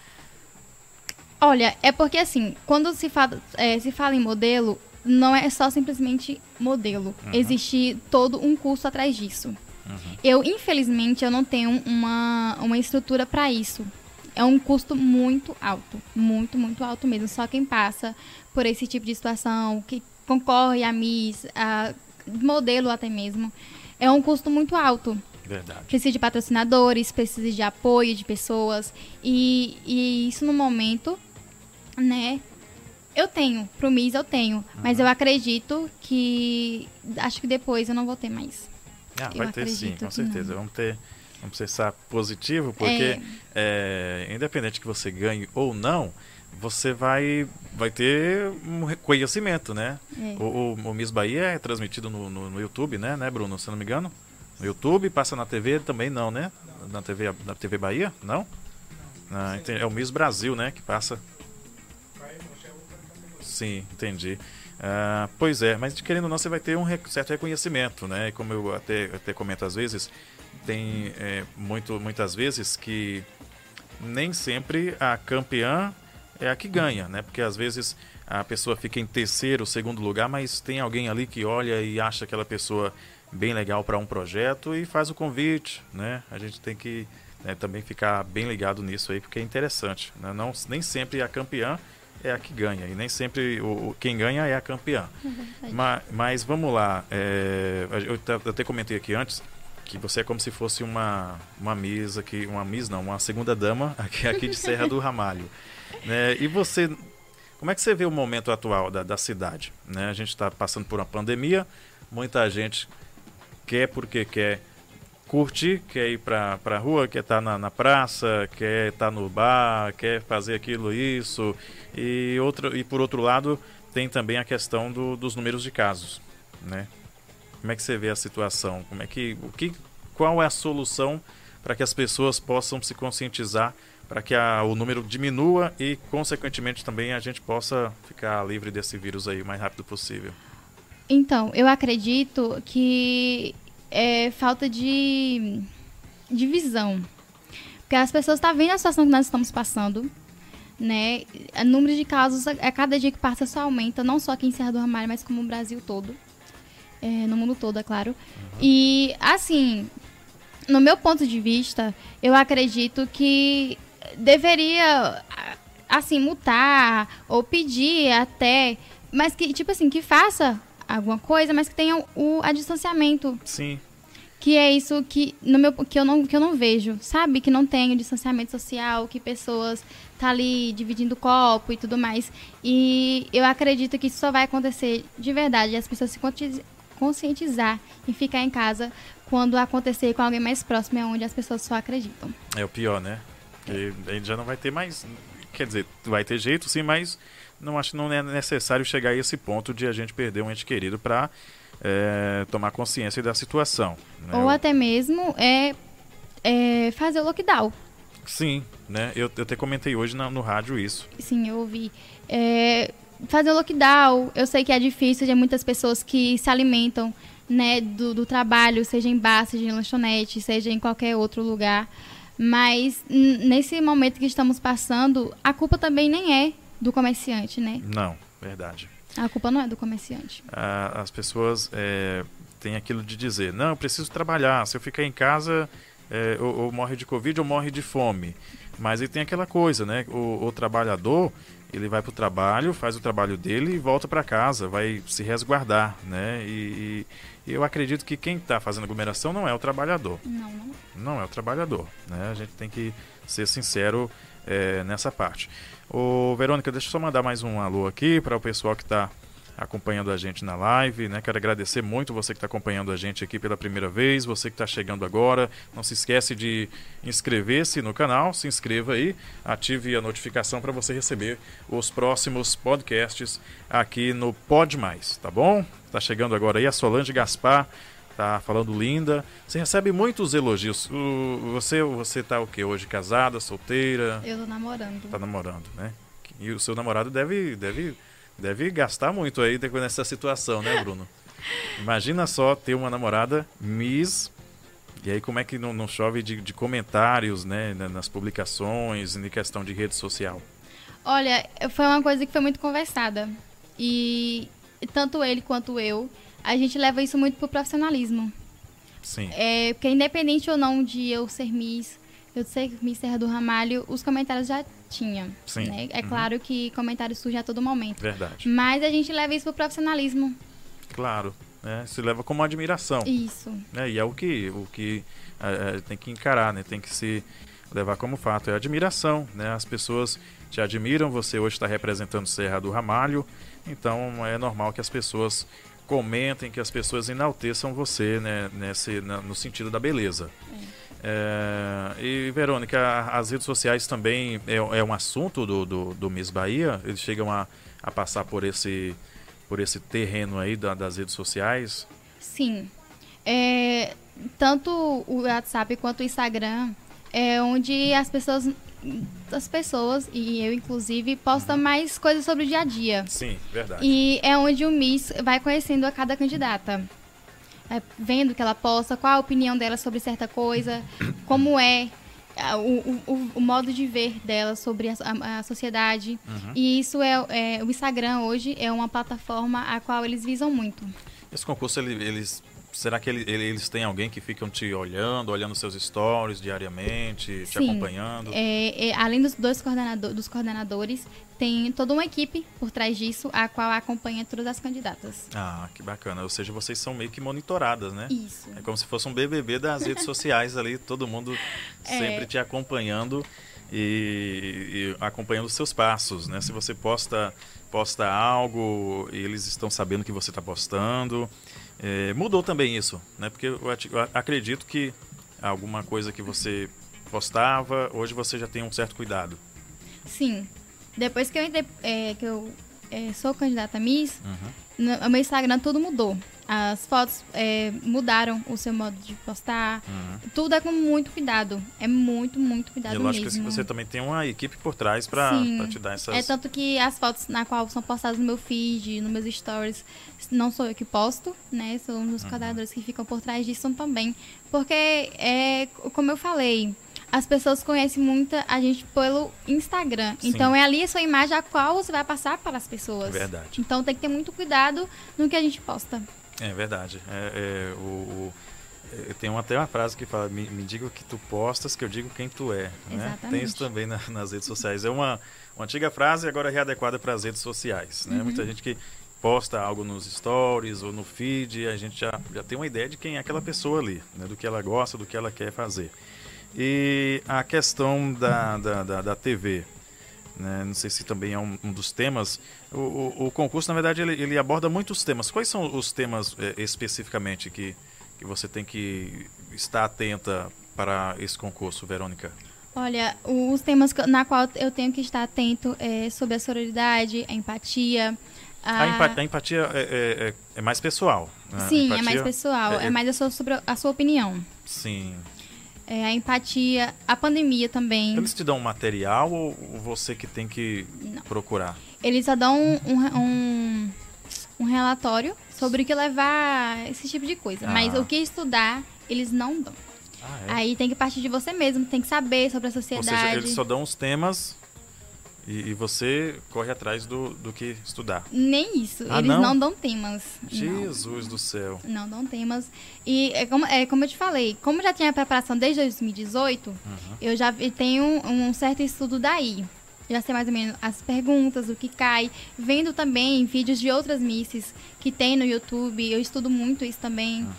Speaker 2: Olha, é porque assim, quando se fala, é, se fala em modelo, não é só simplesmente modelo. Uhum. Existe todo um curso atrás disso. Uhum. Eu, infelizmente, eu não tenho uma, uma estrutura para isso é um custo muito alto, muito, muito alto mesmo. Só quem passa por esse tipo de situação, que concorre a Miss, a modelo até mesmo, é um custo muito alto.
Speaker 1: Verdade.
Speaker 2: Precisa de patrocinadores, precisa de apoio de pessoas. E, e isso no momento, né? Eu tenho, pro Miss eu tenho. Uhum. Mas eu acredito que. Acho que depois eu não vou ter mais.
Speaker 1: Ah, eu vai ter sim, com certeza. Não. Vamos ter vamos pensar positivo, porque é. É, independente que você ganhe ou não, você vai, vai ter um reconhecimento, né? É. O, o, o, Miss Bahia é transmitido no, no, no, YouTube, né, né, Bruno? Se não me engano. No YouTube, passa na TV também não, né? Na TV, na TV Bahia? Não? Ah, é o Miss Brasil, né? Que passa. Sim, entendi. Ah, pois é, mas querendo ou não, você vai ter um certo reconhecimento, né? Como eu até, até comento às vezes, tem é, muito, muitas vezes que nem sempre a campeã é a que ganha, né? Porque às vezes a pessoa fica em terceiro, segundo lugar, mas tem alguém ali que olha e acha aquela pessoa bem legal para um projeto e faz o convite, né? A gente tem que né, também ficar bem ligado nisso aí, porque é interessante. Né? Não, nem sempre a campeã é a que ganha, e nem sempre o, quem ganha é a campeã. É mas, mas, vamos lá, é, eu até comentei aqui antes, que você é como se fosse uma, uma Miss aqui, uma Miss não, uma segunda dama [laughs] aqui, aqui de Serra do Ramalho. [laughs] Né? E você, como é que você vê o momento atual da, da cidade? Né? A gente está passando por uma pandemia, muita gente quer porque quer curtir, quer ir para a rua, quer estar tá na, na praça, quer estar tá no bar, quer fazer aquilo, isso. E, outro, e por outro lado, tem também a questão do, dos números de casos, né? Como é que você vê a situação? Como é que, o que, qual é a solução para que as pessoas possam se conscientizar para que a, o número diminua e, consequentemente, também a gente possa ficar livre desse vírus aí o mais rápido possível?
Speaker 2: Então, eu acredito que é falta de, de visão. Porque as pessoas estão tá vendo a situação que nós estamos passando, né? O número de casos, a cada dia que passa, só aumenta, não só aqui em Serra do Ramalho, mas como o Brasil todo é, no mundo todo, é claro. Uhum. E, assim, no meu ponto de vista, eu acredito que deveria, assim, multar ou pedir até, mas que, tipo assim, que faça alguma coisa, mas que tenha o a distanciamento.
Speaker 1: Sim.
Speaker 2: Que é isso que, no meu, que, eu não, que eu não vejo, sabe? Que não tem o distanciamento social, que pessoas tá ali dividindo copo e tudo mais. E eu acredito que isso só vai acontecer de verdade, as pessoas se conscientizar e ficar em casa quando acontecer com alguém mais próximo, é onde as pessoas só acreditam.
Speaker 1: É o pior, né? Porque a gente já não vai ter mais. Quer dizer, vai ter jeito sim, mas não acho que não é necessário chegar a esse ponto de a gente perder um ente querido para é, tomar consciência da situação.
Speaker 2: Né? Ou até mesmo é, é, fazer o lockdown.
Speaker 1: Sim, né? Eu, eu até comentei hoje no, no rádio isso.
Speaker 2: Sim, eu ouvi. É, fazer o lockdown, eu sei que é difícil, tem muitas pessoas que se alimentam né, do, do trabalho, seja em bar, seja em lanchonete, seja em qualquer outro lugar. Mas nesse momento que estamos passando, a culpa também nem é do comerciante, né?
Speaker 1: Não, verdade.
Speaker 2: A culpa não é do comerciante.
Speaker 1: Ah, as pessoas é, têm aquilo de dizer, não, eu preciso trabalhar, se eu ficar em casa, é, ou, ou morre de Covid ou morre de fome. Mas aí tem aquela coisa, né? O, o trabalhador, ele vai para o trabalho, faz o trabalho dele e volta para casa, vai se resguardar, né? E, e eu acredito que quem está fazendo aglomeração não é o trabalhador.
Speaker 2: Não, não.
Speaker 1: Não é o trabalhador, né? A gente tem que ser sincero é, nessa parte. Ô, Verônica, deixa eu só mandar mais um alô aqui para o pessoal que está acompanhando a gente na live, né? Quero agradecer muito você que está acompanhando a gente aqui pela primeira vez, você que está chegando agora. Não se esquece de inscrever-se no canal, se inscreva aí, ative a notificação para você receber os próximos podcasts aqui no Pod Mais, tá bom? Tá chegando agora aí a Solange Gaspar, tá falando linda. Você recebe muitos elogios. O, você, você tá o que hoje? Casada, solteira?
Speaker 2: Eu tô namorando.
Speaker 1: Tá namorando, né? E o seu namorado deve, deve, deve gastar muito aí nessa situação, né, Bruno? [laughs] Imagina só ter uma namorada Miss. E aí como é que não, não chove de, de comentários, né, nas publicações, em questão de rede social?
Speaker 2: Olha, foi uma coisa que foi muito conversada. E tanto ele quanto eu a gente leva isso muito pro profissionalismo.
Speaker 1: Sim.
Speaker 2: É, porque independente ou não de eu ser Miss, eu ser Miss Serra do Ramalho, os comentários já tinha.
Speaker 1: Sim.
Speaker 2: Né? É uhum. claro que comentários surgem a todo momento.
Speaker 1: Verdade.
Speaker 2: Mas a gente leva isso pro profissionalismo.
Speaker 1: Claro. É, se leva como admiração.
Speaker 2: Isso.
Speaker 1: É, e é o que, o que é, é, tem que encarar, né? Tem que se levar como fato. É admiração, né? As pessoas te admiram, você hoje está representando Serra do Ramalho, então é normal que as pessoas comentem, que as pessoas enalteçam você né, nesse, na, no sentido da beleza. É. É, e, Verônica, as redes sociais também é, é um assunto do, do, do, Miss Bahia? Eles chegam a, a passar por esse, por esse terreno aí da, das redes sociais?
Speaker 2: Sim. É, tanto o WhatsApp quanto o Instagram é onde as pessoas as pessoas, e eu inclusive, posta mais coisas sobre o dia a dia.
Speaker 1: Sim, verdade.
Speaker 2: E é onde o Miss vai conhecendo a cada candidata. É, vendo que ela posta, qual a opinião dela sobre certa coisa, [coughs] como é o, o, o, modo de ver dela sobre a, a, a sociedade. Uhum. E isso é, é, O Instagram hoje é uma plataforma a qual eles visam muito.
Speaker 1: Esse concurso, ele, eles Será que ele, eles têm alguém que ficam te olhando, olhando seus stories diariamente, Sim. te acompanhando?
Speaker 2: É, é, além dos dois coordenador, dos coordenadores, tem toda uma equipe por trás disso, a qual acompanha todas as candidatas.
Speaker 1: Ah, que bacana. Ou seja, vocês são meio que monitoradas, né?
Speaker 2: Isso.
Speaker 1: É como se fosse um BBB das redes sociais ali, todo mundo [laughs] é. sempre te acompanhando e, e acompanhando os seus passos, né? Se você posta posta algo, eles estão sabendo que você está postando. É, mudou também isso, né? Porque eu, acredito que alguma coisa que você postava, hoje você já tem um certo cuidado.
Speaker 2: Sim. Depois que eu, é, que eu é, sou candidata a Miss, uhum. no, meu Instagram tudo mudou. As fotos é, mudaram o seu modo de postar. Uhum. Tudo é com muito cuidado. É muito, muito cuidado e lógico
Speaker 1: mesmo. que você também tem uma equipe por trás para te dar essas...
Speaker 2: É tanto que as fotos na qual são postadas no meu feed, nos meus stories, não sou eu que posto, né? São os uhum. que ficam por trás disso também. Porque, é, como eu falei, as pessoas conhecem muito a gente pelo Instagram. Sim. Então é ali a sua imagem a qual você vai passar para as pessoas.
Speaker 1: Verdade.
Speaker 2: Então tem que ter muito cuidado no que a gente posta.
Speaker 1: É verdade. É, é o, Eh, tem uma, até uma frase que fala: me, me diga o que tu postas, que eu digo quem tu é. Né? Tem isso também na, nas redes sociais. É uma, uma antiga frase, agora readequada para as redes sociais. Né? Uhum. Muita gente que posta algo nos stories ou no feed, a gente já, já tem uma ideia de quem é aquela pessoa ali, né? do que ela gosta, do que ela quer fazer. E a questão da, da, da, da TV, né? não sei se também é um, um dos temas. O, o, o, concurso, na verdade, ele, ele, aborda muitos temas. Quais são os temas é, especificamente que, que você tem que estar atenta para esse concurso, Verônica?
Speaker 2: Olha, os temas na qual eu tenho que estar atento é sobre a sororidade, a empatia,
Speaker 1: a, empatia, a empatia é, é, é, é, mais pessoal.
Speaker 2: Né? Sim, empatia, é mais pessoal. É, é, mais a sua, sobre a sua opinião.
Speaker 1: Sim.
Speaker 2: É, a empatia, a pandemia também.
Speaker 1: Eles te dão um material ou você que tem que Não. procurar?
Speaker 2: Eles só dão um, um, um, um relatório sobre o que levar esse tipo de coisa. Ah. Mas o que estudar, eles não dão. Ah, é? Aí tem que partir de você mesmo, tem que saber sobre a sociedade. Ou seja,
Speaker 1: eles só dão os temas e, e, você corre atrás do, do que estudar?
Speaker 2: Nem isso. Ah, Eles não? não? dão temas.
Speaker 1: Jesus
Speaker 2: não.
Speaker 1: do céu.
Speaker 2: Não dão temas. E é como, é como eu te falei, como já tinha preparação desde 2018, uhum. eu já tenho um, um certo estudo daí. Já sei mais ou menos as perguntas, o que cai. Vendo também vídeos de outras misses que tem no YouTube. Eu estudo muito isso também. Uhum.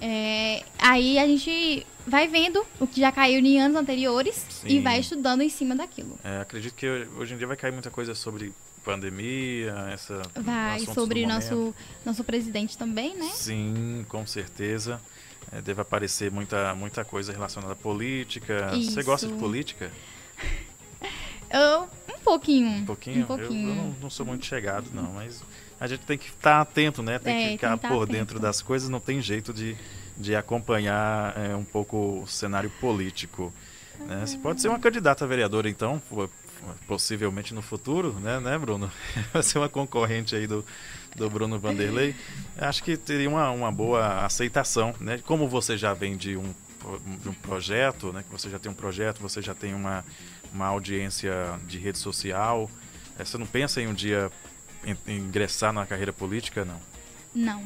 Speaker 2: É, aí a gente vai vendo o que já caiu em anos anteriores Sim. e vai estudando em cima daquilo.
Speaker 1: É, acredito que hoje em dia vai cair muita coisa sobre pandemia, essa
Speaker 2: vai sobre nosso nosso presidente também, né?
Speaker 1: Sim, com certeza. É, deve aparecer muita muita coisa relacionada à política. Isso. Você gosta de política? [laughs]
Speaker 2: Eu um pouquinho.
Speaker 1: Um pouquinho.
Speaker 2: Um pouquinho.
Speaker 1: Eu, eu não, não, sou muito chegado não, mas a gente tem que estar atento, né? Tem é, que ficar por atento. dentro das coisas. Não tem jeito de de acompanhar é, um pouco o cenário político. Né? Você pode ser uma candidata a vereadora, então, possivelmente no futuro, né, né Bruno? [laughs] Vai ser uma concorrente aí do, do Bruno Vanderlei. Acho que teria uma, uma boa aceitação, né? Como você já vem de um, de um projeto, né? Que você já tem um projeto, você já tem uma, uma audiência de rede social. É, você não pensa em um dia ingressar na carreira política, não?
Speaker 2: Não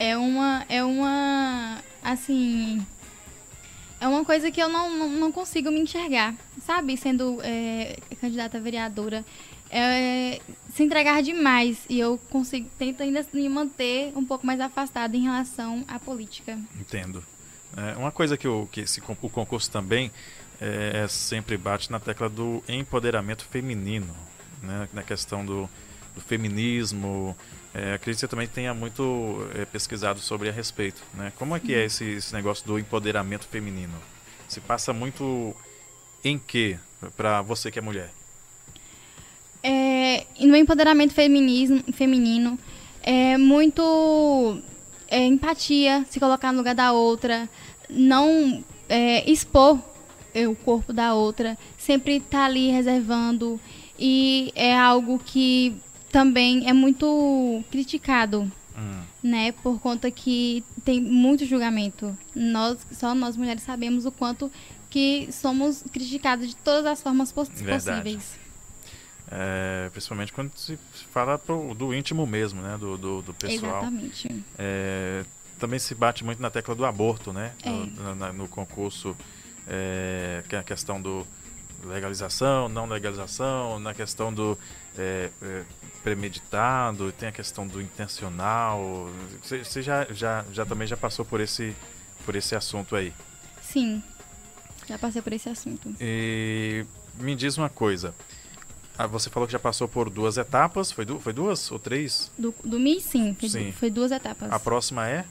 Speaker 2: é uma. É uma. Assim. É uma coisa que eu não, não, não consigo me enxergar, sabe? Sendo é, candidata a vereadora. É, se entregar demais e eu consigo tento ainda me manter um pouco mais afastada em relação à política.
Speaker 1: Entendo. É, uma coisa que, o, que esse, o concurso também é, sempre bate na tecla do empoderamento feminino, né? na questão do, do feminismo, é, acredito que você também tenha muito é, pesquisado sobre a respeito. Né? Como é que é esse, esse negócio do empoderamento feminino? Se passa muito em que para você que é mulher?
Speaker 2: É, no empoderamento feminismo, feminino é muito é, empatia, se colocar no lugar da outra, não é, expor é, o corpo da outra, sempre estar tá ali reservando e é algo que também é muito criticado, hum. né? Por conta que tem muito julgamento. Nós, só nós mulheres sabemos o quanto que somos criticadas de todas as formas poss Verdade. possíveis.
Speaker 1: É, principalmente quando se fala pro, do íntimo mesmo, né? Do, do, do pessoal.
Speaker 2: Exatamente.
Speaker 1: É, também se bate muito na tecla do aborto, né? É. No, na, no concurso, é, que é a questão do legalização, não legalização, na questão do é, é, premeditado, tem a questão do intencional. Você já, já, já também já passou por esse, por esse assunto aí?
Speaker 2: Sim, já passei por esse assunto.
Speaker 1: E me diz uma coisa. Ah, você falou que já passou por duas etapas, foi, du foi duas ou três?
Speaker 2: Do, do MI, sim, foi, sim. foi duas etapas.
Speaker 1: A próxima é?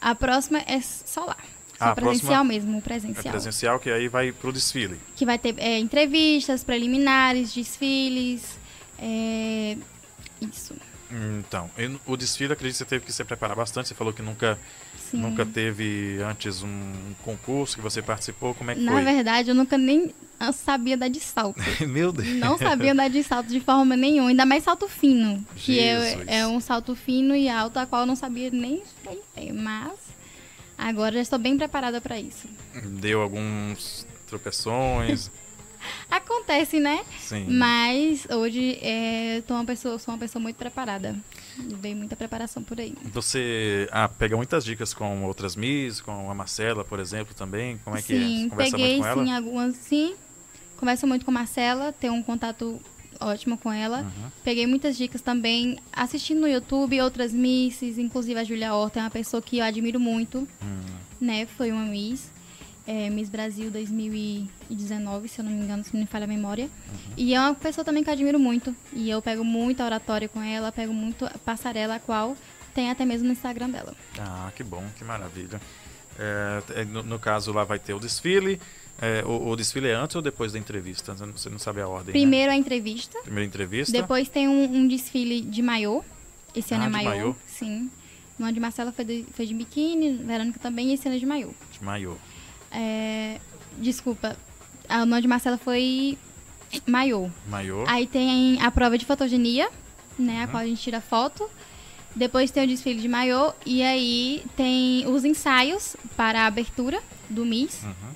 Speaker 2: A próxima é só lá. Só ah, presencial mesmo, presencial. É
Speaker 1: presencial, que aí vai pro desfile.
Speaker 2: Que vai ter é, entrevistas preliminares, desfiles, é, isso.
Speaker 1: Então, o desfile, acredito que você teve que se preparar bastante. Você falou que nunca, nunca teve antes um concurso que você participou. Como é que
Speaker 2: Na
Speaker 1: foi?
Speaker 2: Na verdade, eu nunca nem sabia andar de salto. [laughs]
Speaker 1: Meu Deus.
Speaker 2: Não sabia andar de salto de forma nenhuma. Ainda mais salto fino. Que é, é, um salto fino e alto, a qual eu não sabia nem. Mas agora já estou bem preparada para isso.
Speaker 1: Deu alguns tropeções. [laughs]
Speaker 2: Acontece, né?
Speaker 1: Sim.
Speaker 2: Mas hoje é, tô uma pessoa, sou uma pessoa muito preparada. Veio muita preparação por aí.
Speaker 1: Você ah, pega muitas dicas com outras Miss, com a Marcela, por exemplo, também? Como é que
Speaker 2: sim,
Speaker 1: é? Conversa
Speaker 2: peguei
Speaker 1: muito com ela?
Speaker 2: sim algumas, sim. Converso muito com a Marcela, tenho um contato ótimo com ela.
Speaker 1: Uhum.
Speaker 2: Peguei muitas dicas também assistindo no YouTube outras misses, inclusive a Julia Horta é uma pessoa que eu admiro muito,
Speaker 1: Hum,
Speaker 2: né? Foi uma Miss, é, Miss Brasil 2019, se eu não me engano, se não me falha a memória. E é uma pessoa também que eu admiro muito. E eu pego muita oratória com ela, pego muito passarela, a qual tem até mesmo no Instagram dela.
Speaker 1: Ah, que bom, que maravilha. É, é, no, no caso lá vai ter o desfile. É, o, o desfile é antes ou depois da entrevista? Você não- sabe a ordem, né?
Speaker 2: Primeiro a entrevista,
Speaker 1: Primeira entrevista.
Speaker 2: depois tem um, um desfile de maiô. Esse ano
Speaker 1: Ah,
Speaker 2: é
Speaker 1: de
Speaker 2: maiô,
Speaker 1: maiô?
Speaker 2: sim. No ano de Marcela foi de, foi de biquíni, Verônica também, e esse ano é de maiô.
Speaker 1: De maiô.
Speaker 2: É, desculpa, a no ano de Marcela foi maiô.
Speaker 1: Maiô.
Speaker 2: Aí tem a prova de fotogenia, né,
Speaker 1: Uhum.
Speaker 2: a qual a gente tira foto. Depois tem o desfile de maiô e aí tem os ensaios para a abertura do Miss.
Speaker 1: Uhum.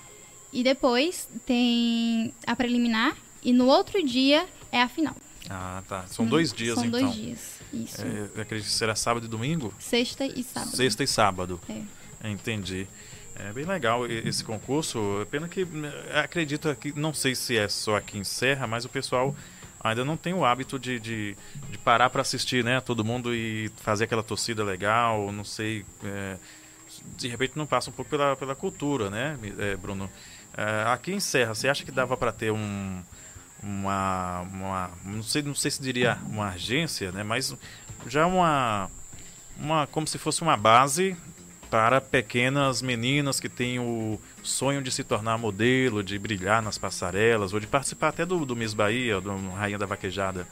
Speaker 2: E depois tem a preliminar e no outro dia é a final.
Speaker 1: Ah, tá. São dois dias,
Speaker 2: Hum, São
Speaker 1: então.
Speaker 2: dois dias, isso.
Speaker 1: É, acredito que será sábado e domingo?
Speaker 2: Sexta e sábado.
Speaker 1: Sexta e sábado.
Speaker 2: É.
Speaker 1: Entendi. É bem legal esse concurso. Pena que eh, acredito que não sei se é só aqui em Serra, mas o pessoal ainda não tem o hábito de, de, de parar para assistir, né? Todo mundo e fazer aquela torcida legal. Não sei. é, de repente não passa um pouco pela, pela cultura, né, eh, Bruno? É, aqui em Serra, você acha que dava para ter um uma, uma não sei não sei se diria uma agência, né? Mas já uma uma como se fosse uma base para pequenas meninas que têm o sonho de se tornar modelo, de brilhar nas passarelas, ou de participar até do, do Miss Bahia, do Rainha da Vaquejada.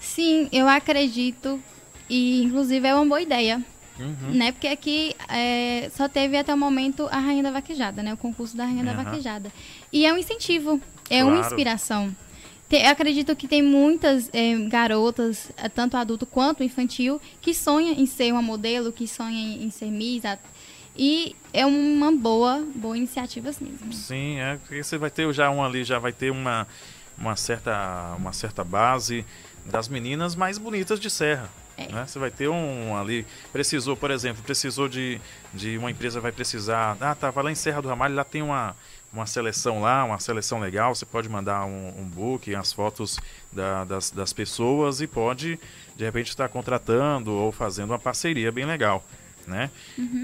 Speaker 2: Sim, eu acredito e inclusive é uma boa ideia.
Speaker 1: Uhum.
Speaker 2: Né? Porque aqui é, só teve até o momento a Rainha da Vaquejada, né? O concurso da Rainha da
Speaker 1: Aham.
Speaker 2: Vaquejada. E é um incentivo, é uma
Speaker 1: Claro.
Speaker 2: inspiração. Te- Eu acredito que tem muitas é, garotas, eh, tanto adulto quanto infantil, que sonham em ser uma modelo, que sonham em ser Miss. E é uma boa, boa iniciativa mesmo.
Speaker 1: Sim, é você vai ter já um ali, já vai ter uma, uma, certa, uma certa base das meninas mais bonitas de Serra.
Speaker 2: É.
Speaker 1: Né? Você vai ter um ali, precisou, por exemplo, precisou de, de uma empresa vai precisar, ah, tava lá em Serra do Ramalho, lá tem uma, uma seleção lá, uma seleção legal, você pode mandar um, um book, as fotos da- das, das pessoas e pode, de repente, estar contratando ou fazendo uma parceria bem legal. Né?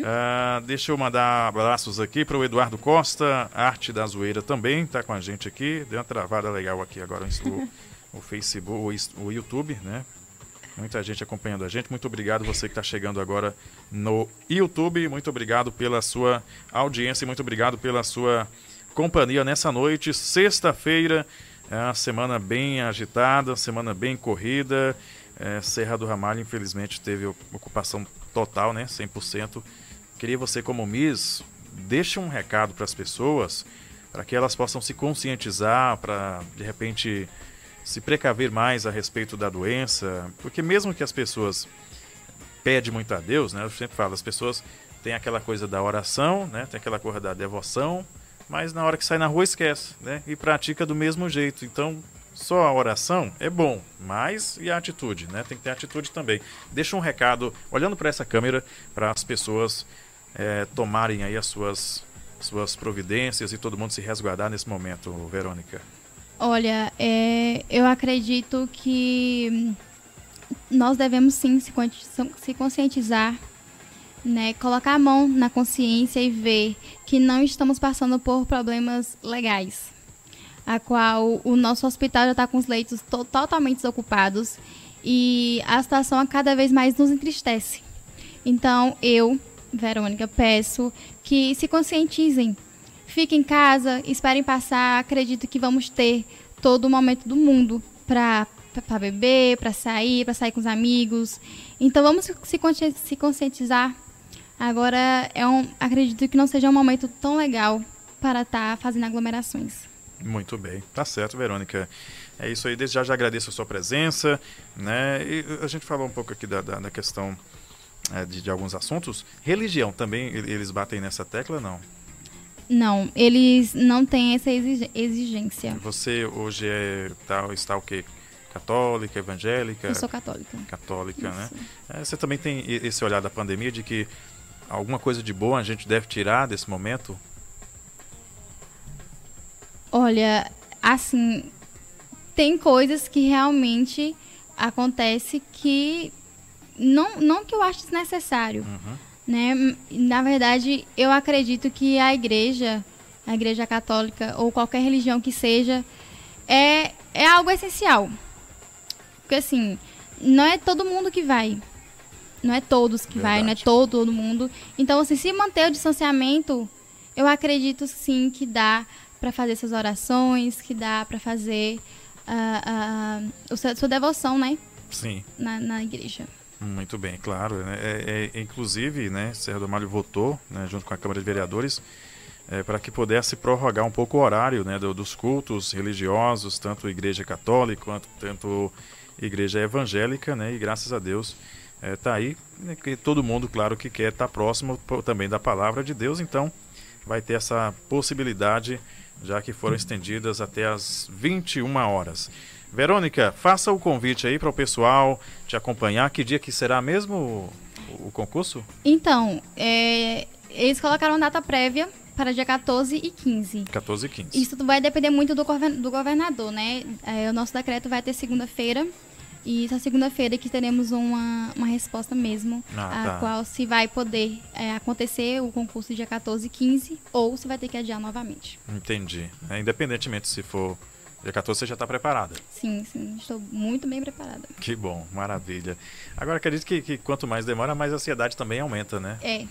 Speaker 1: Ah, deixa eu mandar abraços aqui para o Eduardo Costa, Arte da Zoeira também está com a gente aqui. Deu uma travada legal aqui agora o, o Facebook, o, o YouTube, né? Muita gente acompanhando a gente. Muito obrigado você que está chegando agora no YouTube. Muito obrigado pela sua audiência e muito obrigado pela sua companhia nessa noite. Sexta-feira, é uma semana bem agitada, semana bem corrida. É, Serra do Ramalho, infelizmente, teve ocupação total, né? 100%. Queria você, como Miss, deixe um recado para as pessoas, para que elas possam se conscientizar, para, de repente, se precaver mais a respeito da doença, porque mesmo que as pessoas pedem muito a Deus, né? Eu sempre falo, as pessoas têm aquela coisa da oração, né? Tem aquela coisa da devoção, mas na hora que sai na rua esquece, né? E pratica do mesmo jeito. Então, só a oração é bom, mas e a atitude, né? Tem que ter atitude também. Deixa um recado, olhando para essa câmera, para as pessoas eh, tomarem aí as suas suas providências e todo mundo se resguardar nesse momento, Verônica.
Speaker 2: Olha, é, eu acredito que hum, nós devemos sim se conscientizar, né? Colocar a mão na consciência e ver que não estamos passando por problemas legais. A qual o nosso hospital já está com os leitos to- totalmente desocupados e a situação a cada vez mais nos entristece. Então, eu, Verônica, peço que se conscientizem. Fiquem em casa, esperem passar. Acredito que vamos ter todo o momento do mundo para para beber, para sair, para sair com os amigos. Então vamos se, consci- se conscientizar. Agora é um, acredito que não seja um momento tão legal para estar fazendo aglomerações.
Speaker 1: Muito bem, tá certo, Verônica. É isso aí, desde já já agradeço a sua presença, né? E a gente falou um pouco aqui da, da, da questão é, de, de alguns assuntos. Religião também, eles batem nessa tecla, não?
Speaker 2: Não, eles não têm essa exig- exigência.
Speaker 1: Você hoje é, tá, está o quê? Católica, evangélica?
Speaker 2: Eu sou católica.
Speaker 1: Católica, né?
Speaker 2: Isso.
Speaker 1: É, você também tem esse olhar da pandemia de que alguma coisa de boa a gente deve tirar desse momento?
Speaker 2: Olha, assim, tem coisas que realmente acontece que não, não que eu acho desnecessário,
Speaker 1: Uhum.
Speaker 2: né? Na verdade, eu acredito que a igreja, a igreja católica ou qualquer religião que seja, é, é algo essencial. Porque assim, não é todo mundo que vai. Não é todos que vai, não é
Speaker 1: Verdade.
Speaker 2: todo, todo mundo. Então, assim, se manter o distanciamento, eu acredito sim que dá para fazer essas orações, que dá para fazer ah, ah, a sua, sua devoção, né?
Speaker 1: Sim.
Speaker 2: Na, na igreja.
Speaker 1: Muito bem, claro. né? É, é, inclusive, né, Serra do Malho votou, né, junto com a Câmara de Vereadores, é, para que pudesse prorrogar um pouco o horário né, do- dos cultos religiosos, tanto Igreja Católica quanto tanto Igreja Evangélica, né, e graças a Deus está aí, né, que todo mundo, claro, que quer estar próximo pô, também da palavra de Deus, então vai ter essa possibilidade, já que foram estendidas até as 21 horas. Verônica, faça o convite aí para o pessoal te acompanhar. Que dia que será mesmo o, o concurso?
Speaker 2: Então, é, eles colocaram data prévia para dia 14 e 15.
Speaker 1: 14 e 15.
Speaker 2: Isso vai depender muito do, do governador, né? É, o nosso decreto vai ter segunda-feira. E essa segunda-feira que teremos uma, uma resposta mesmo,
Speaker 1: Ah,
Speaker 2: a
Speaker 1: tá.
Speaker 2: qual se vai poder é, acontecer o concurso dia 14 e 15, ou se vai ter que adiar novamente.
Speaker 1: Entendi. É, independentemente se for dia 14, você já está preparada.
Speaker 2: Sim, sim, estou muito bem preparada.
Speaker 1: Que bom, maravilha. Agora, acredito que, que quanto mais demora, mais a ansiedade também aumenta, né?
Speaker 2: É,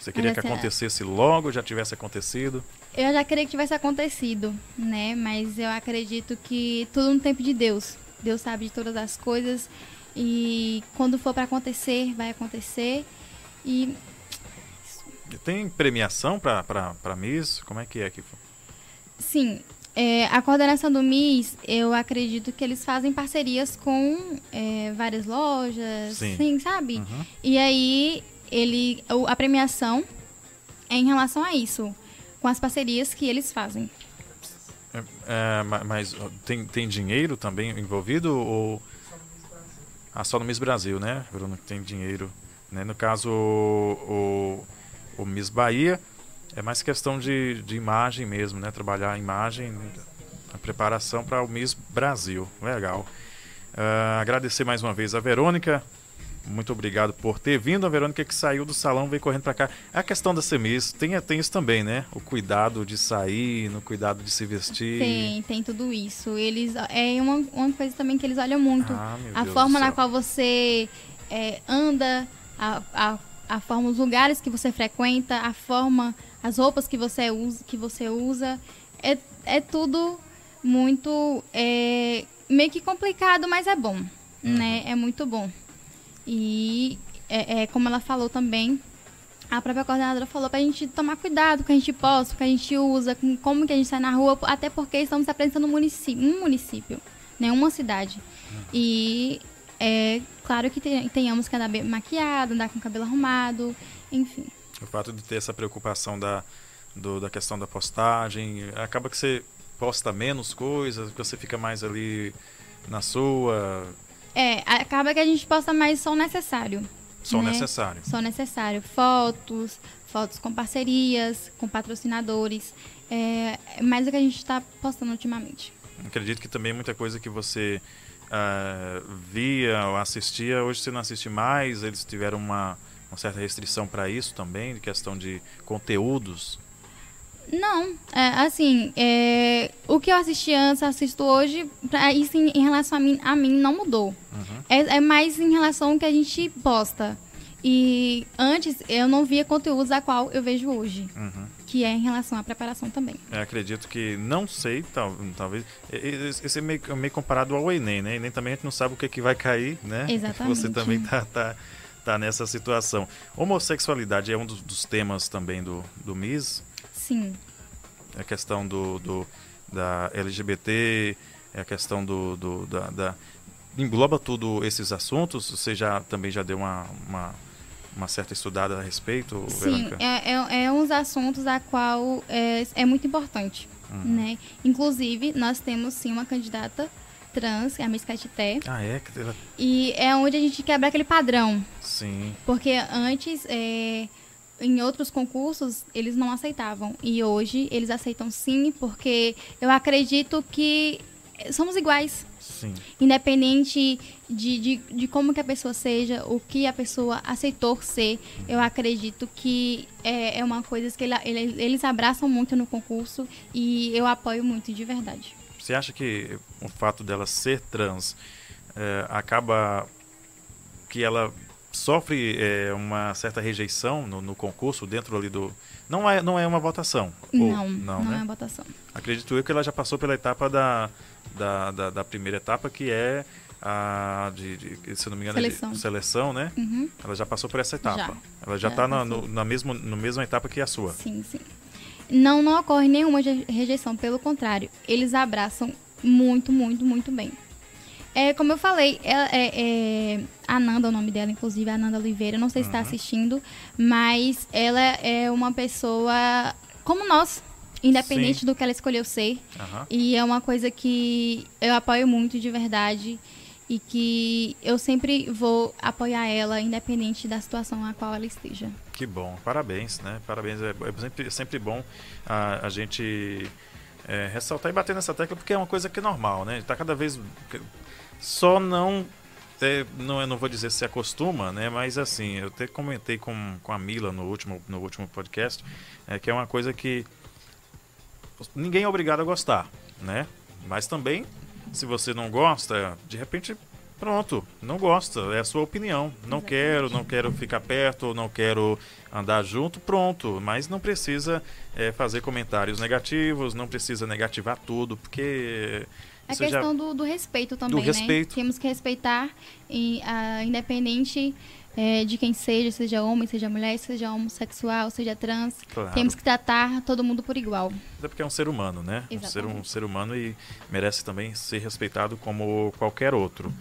Speaker 1: Você queria que acontecesse logo, já tivesse acontecido.
Speaker 2: eu já queria que tivesse acontecido, né? Mas eu acredito que tudo no tempo de Deus. Deus sabe de todas as coisas e quando for para acontecer, vai acontecer. E
Speaker 1: Tem premiação para Miss? Como é que é que
Speaker 2: sim, é, a coordenação do MIS, eu acredito que eles fazem parcerias com é, várias lojas,
Speaker 1: Sim.
Speaker 2: sabe?
Speaker 1: Uhum.
Speaker 2: E aí ele, a premiação é em relação a isso, com as parcerias que eles fazem.
Speaker 1: É, é, ma- mas tem, tem dinheiro também envolvido ou ah, só no Miss Brasil, né, Bruno, tem dinheiro, né? No caso o, o, o Miss Bahia é mais questão de, de imagem mesmo, né? Trabalhar a imagem, a preparação para o Miss Brasil, legal. Ah, agradecer mais uma vez a Verônica. Muito obrigado por ter vindo. A Verônica que saiu do salão veio correndo para cá. A questão da Semis tem, tem isso também, né? O cuidado de sair, no cuidado de se vestir.
Speaker 2: Tem, tem tudo isso. Eles é uma, uma coisa também que eles olham muito.
Speaker 1: Ah,
Speaker 2: a
Speaker 1: Deus
Speaker 2: forma na qual você é, anda, a, a, a forma, os lugares que você frequenta, a forma, as roupas que você usa, que você usa é, é tudo muito é, meio que complicado, mas é bom,
Speaker 1: Uhum.
Speaker 2: né? É muito bom. E é, é como ela falou também, a própria coordenadora falou pra gente tomar cuidado com o que a gente posta, com o que a gente usa, com como que a gente sai na rua, até porque estamos apresentando um município, um município, né, uma cidade. E é claro que te- tenhamos que andar bem maquiado, andar com o cabelo arrumado, enfim.
Speaker 1: O fato de ter essa preocupação da, do- da questão da postagem, acaba que você posta menos coisas, que você fica mais ali na sua,
Speaker 2: É, acaba que a gente posta mais só o necessário.
Speaker 1: só o
Speaker 2: né?
Speaker 1: necessário.
Speaker 2: Só o necessário. Fotos, fotos com parcerias, com patrocinadores. É, é mais o que a gente está postando ultimamente.
Speaker 1: Acredito que também muita coisa que você ah, via ou assistia, hoje você não assiste mais, eles tiveram uma, uma certa restrição para isso também, de questão de conteúdos.
Speaker 2: Não, é, assim, é, o que eu assisti antes, assisto hoje, pra, isso em, em relação a mim, a mim não mudou.
Speaker 1: Uhum.
Speaker 2: É, é mais em relação ao que a gente posta. E antes eu não via conteúdos a qual eu vejo hoje,
Speaker 1: Uhum.
Speaker 2: que é em relação à preparação também.
Speaker 1: Eu acredito que, não sei, tal, talvez. Esse é meio, meio comparado ao Enem, né? Enem também a gente não sabe o que, que vai cair, né? [laughs]
Speaker 2: Exatamente.
Speaker 1: Você também tá, tá, tá nessa situação. Homossexualidade é um dos, dos temas também do, do MIS,
Speaker 2: Sim,
Speaker 1: a questão do, do- da LGBT, é a questão do, do- da, da- engloba tudo esses assuntos. Você já também já deu uma, uma, uma certa estudada a respeito,
Speaker 2: Sim,
Speaker 1: Verônica?
Speaker 2: é, é, é uns assuntos a qual é, é muito importante,
Speaker 1: Uhum.
Speaker 2: né? Inclusive, nós temos sim uma candidata trans, é a Miss Catité,
Speaker 1: Ah, é?
Speaker 2: e é onde a gente quebra aquele padrão,
Speaker 1: Sim.
Speaker 2: porque antes, é, em outros concursos, eles não aceitavam, e hoje eles aceitam sim, porque eu acredito que somos iguais,
Speaker 1: Sim.
Speaker 2: independente de, de, de como que a pessoa seja, o que a pessoa aceitou ser, eu acredito que é, é uma coisa que ele- ele- eles abraçam muito no concurso e eu apoio muito de verdade.
Speaker 1: Você acha que o fato dela ser trans é, acaba que ela sofre é, uma certa rejeição no, no concurso dentro ali do não é não é uma votação Ou-
Speaker 2: não,
Speaker 1: não
Speaker 2: não
Speaker 1: né
Speaker 2: é votação.
Speaker 1: acredito eu que ela já passou pela etapa da da, da, da primeira etapa que é a de, de- se não me engano é de
Speaker 2: Seleção.
Speaker 1: seleção né
Speaker 2: Uhum,
Speaker 1: ela já passou por essa etapa
Speaker 2: Já.
Speaker 1: ela já está na, no, na mesma no mesma etapa que a sua
Speaker 2: sim, sim. Não, não ocorre nenhuma re- rejeição, pelo contrário, eles abraçam muito, muito, muito bem. É, como eu falei, ela, é, é, a Ananda, o nome dela, inclusive, a Ananda Oliveira, não sei se está
Speaker 1: Uhum.
Speaker 2: assistindo, mas ela é uma pessoa como nós, independente
Speaker 1: Sim.
Speaker 2: do que ela escolheu ser.
Speaker 1: Aham.
Speaker 2: E é uma coisa que eu apoio muito de verdade e que eu sempre vou apoiar ela, independente da situação a qual ela esteja.
Speaker 1: Que bom, parabéns, né? Parabéns. É, é sempre, é sempre bom a, a gente é, ressaltar e bater nessa tecla, porque é uma coisa que é normal, né? Tá cada vez. Só não. é, não, eu não vou dizer se acostuma, né? Mas assim, eu até comentei com, com a Mila no último, no último podcast, é, que é uma coisa que ninguém é obrigado a gostar, né? Mas também, se você não gosta, de repente, pronto, não gosta, é a sua opinião. Não
Speaker 2: Exatamente.
Speaker 1: quero, não quero ficar perto, não quero andar junto, pronto. Mas não precisa é, fazer comentários negativos, não precisa negativar tudo, porque
Speaker 2: É
Speaker 1: isso já-
Speaker 2: questão do, do respeito também, né?
Speaker 1: respeito.
Speaker 2: Temos que respeitar, e, ah, independente eh, de quem seja, seja homem, seja mulher, seja homossexual, seja trans.
Speaker 1: Claro.
Speaker 2: Temos que tratar todo mundo por igual.
Speaker 1: Até porque é um ser humano, né? Um ser, um ser humano e merece também ser respeitado como qualquer outro.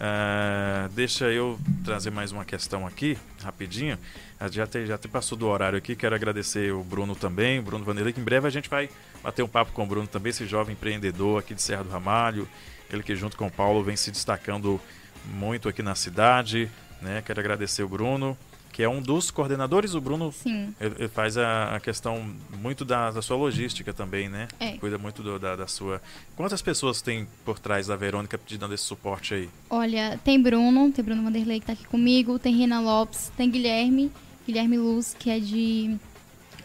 Speaker 1: Ah, deixa eu trazer mais uma questão aqui, rapidinho. Ah, Já te, já passou do horário aqui, quero agradecer o Bruno também, o Bruno Vanderlei, que em breve a gente vai bater um papo com o Bruno também, esse jovem empreendedor aqui de Serra do Ramalho, ele que junto com o Paulo vem se destacando muito aqui na cidade, né? Quero agradecer o Bruno, que é um dos coordenadores, o Bruno
Speaker 2: Sim.
Speaker 1: ele, ele faz a, a questão muito da, da sua logística também, né?
Speaker 2: É.
Speaker 1: Cuida muito do- da, da sua. Quantas pessoas tem por trás da Verônica te dando esse suporte aí?
Speaker 2: Olha, tem Bruno, tem Bruno Vanderlei que tá aqui comigo, tem Renan Lopes, tem Guilherme, Guilherme Luz, que é de,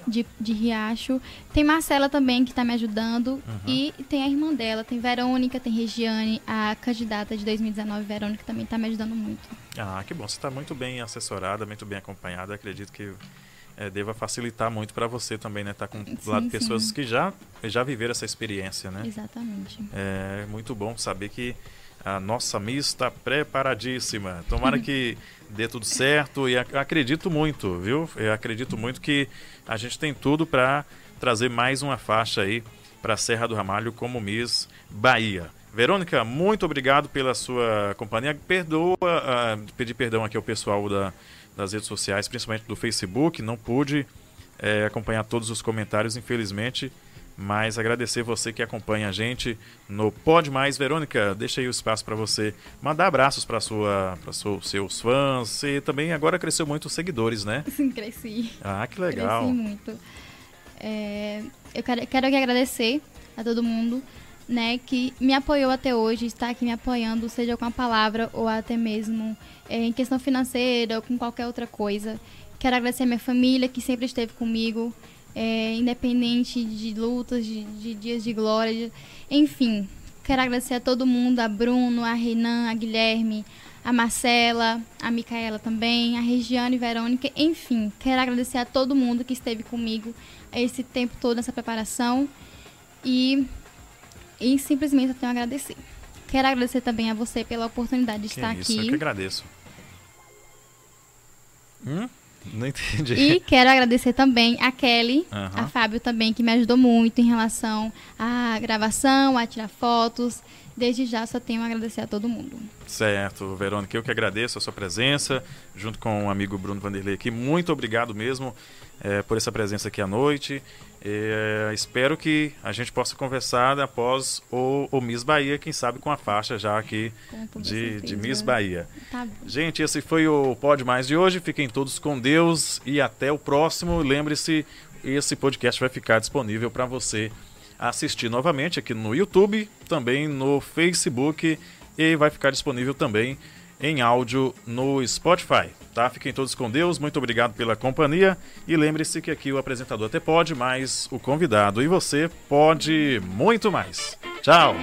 Speaker 2: de, de Riacho. Tem Marcela também, que tá me ajudando. E tem a irmã dela, tem Verônica, tem Regiane, a candidata de 2019, Verônica, também tá me ajudando muito.
Speaker 1: Ah, que bom. Você está muito bem assessorada, muito bem acompanhada. Acredito que eh, deva facilitar muito para você também, né? Tá com
Speaker 2: Sim,
Speaker 1: lado de
Speaker 2: sim.
Speaker 1: pessoas que já, já viveram essa experiência, né?
Speaker 2: Exatamente.
Speaker 1: É muito bom saber que a nossa Miss está preparadíssima. Tomara [laughs] que dê tudo certo e ac- acredito muito, viu? Eu acredito muito que a gente tem tudo para trazer mais uma faixa aí para Serra do Ramalho como Miss Bahia. Verônica, muito obrigado pela sua companhia. Perdoa, ah, pedir perdão aqui ao pessoal da- das redes sociais, principalmente do Facebook. Não pude eh, acompanhar todos os comentários, infelizmente. Mas agradecer você que acompanha a gente no Pode Mais. Verônica, deixa aí o espaço para você mandar abraços para sua, para seus fãs. Você também agora cresceu muito os seguidores, né? [laughs]
Speaker 2: Sim, cresci.
Speaker 1: Ah, que legal.
Speaker 2: Cresci muito. É, eu quero, quero agradecer a todo mundo né, que me apoiou até hoje, está aqui me apoiando, seja com a palavra ou até mesmo é, em questão financeira ou com qualquer outra coisa. Quero agradecer a minha família que sempre esteve comigo, é, independente de lutas, de, de dias de glória, de- enfim. Quero agradecer a todo mundo, a Bruno, a Renan, a Guilherme, a Marcela, a Micaela também, a Regiane, Verônica, enfim. Quero agradecer a todo mundo que esteve comigo esse tempo todo nessa preparação e, e simplesmente eu tenho a agradecer. Quero agradecer também a você pela oportunidade de
Speaker 1: Que
Speaker 2: estar
Speaker 1: isso,
Speaker 2: aqui.
Speaker 1: eu que agradeço. Hum? Não entendi.
Speaker 2: E quero agradecer também a Kelly, uhum. a Fábio também, que me ajudou muito em relação à gravação, a tirar fotos. Desde já só tenho a agradecer a todo mundo.
Speaker 1: Certo, Verônica, eu que agradeço a sua presença, junto com o amigo Bruno Vanderlei aqui. Muito obrigado mesmo é, por essa presença aqui à noite. É, espero que a gente possa conversar após o, o, Miss Bahia, quem sabe com a faixa já aqui de, de, Miss Bahia. Tá gente, esse foi o Pode Mais de hoje. Fiquem todos com Deus e até o próximo. Lembre-se, esse podcast vai ficar disponível para você assistir novamente aqui no YouTube, também no Facebook e vai ficar disponível também em áudio no Spotify. Tá? Fiquem todos com Deus, muito obrigado pela companhia e lembre-se que aqui o apresentador até pode, mas o convidado e você pode muito mais. Tchau!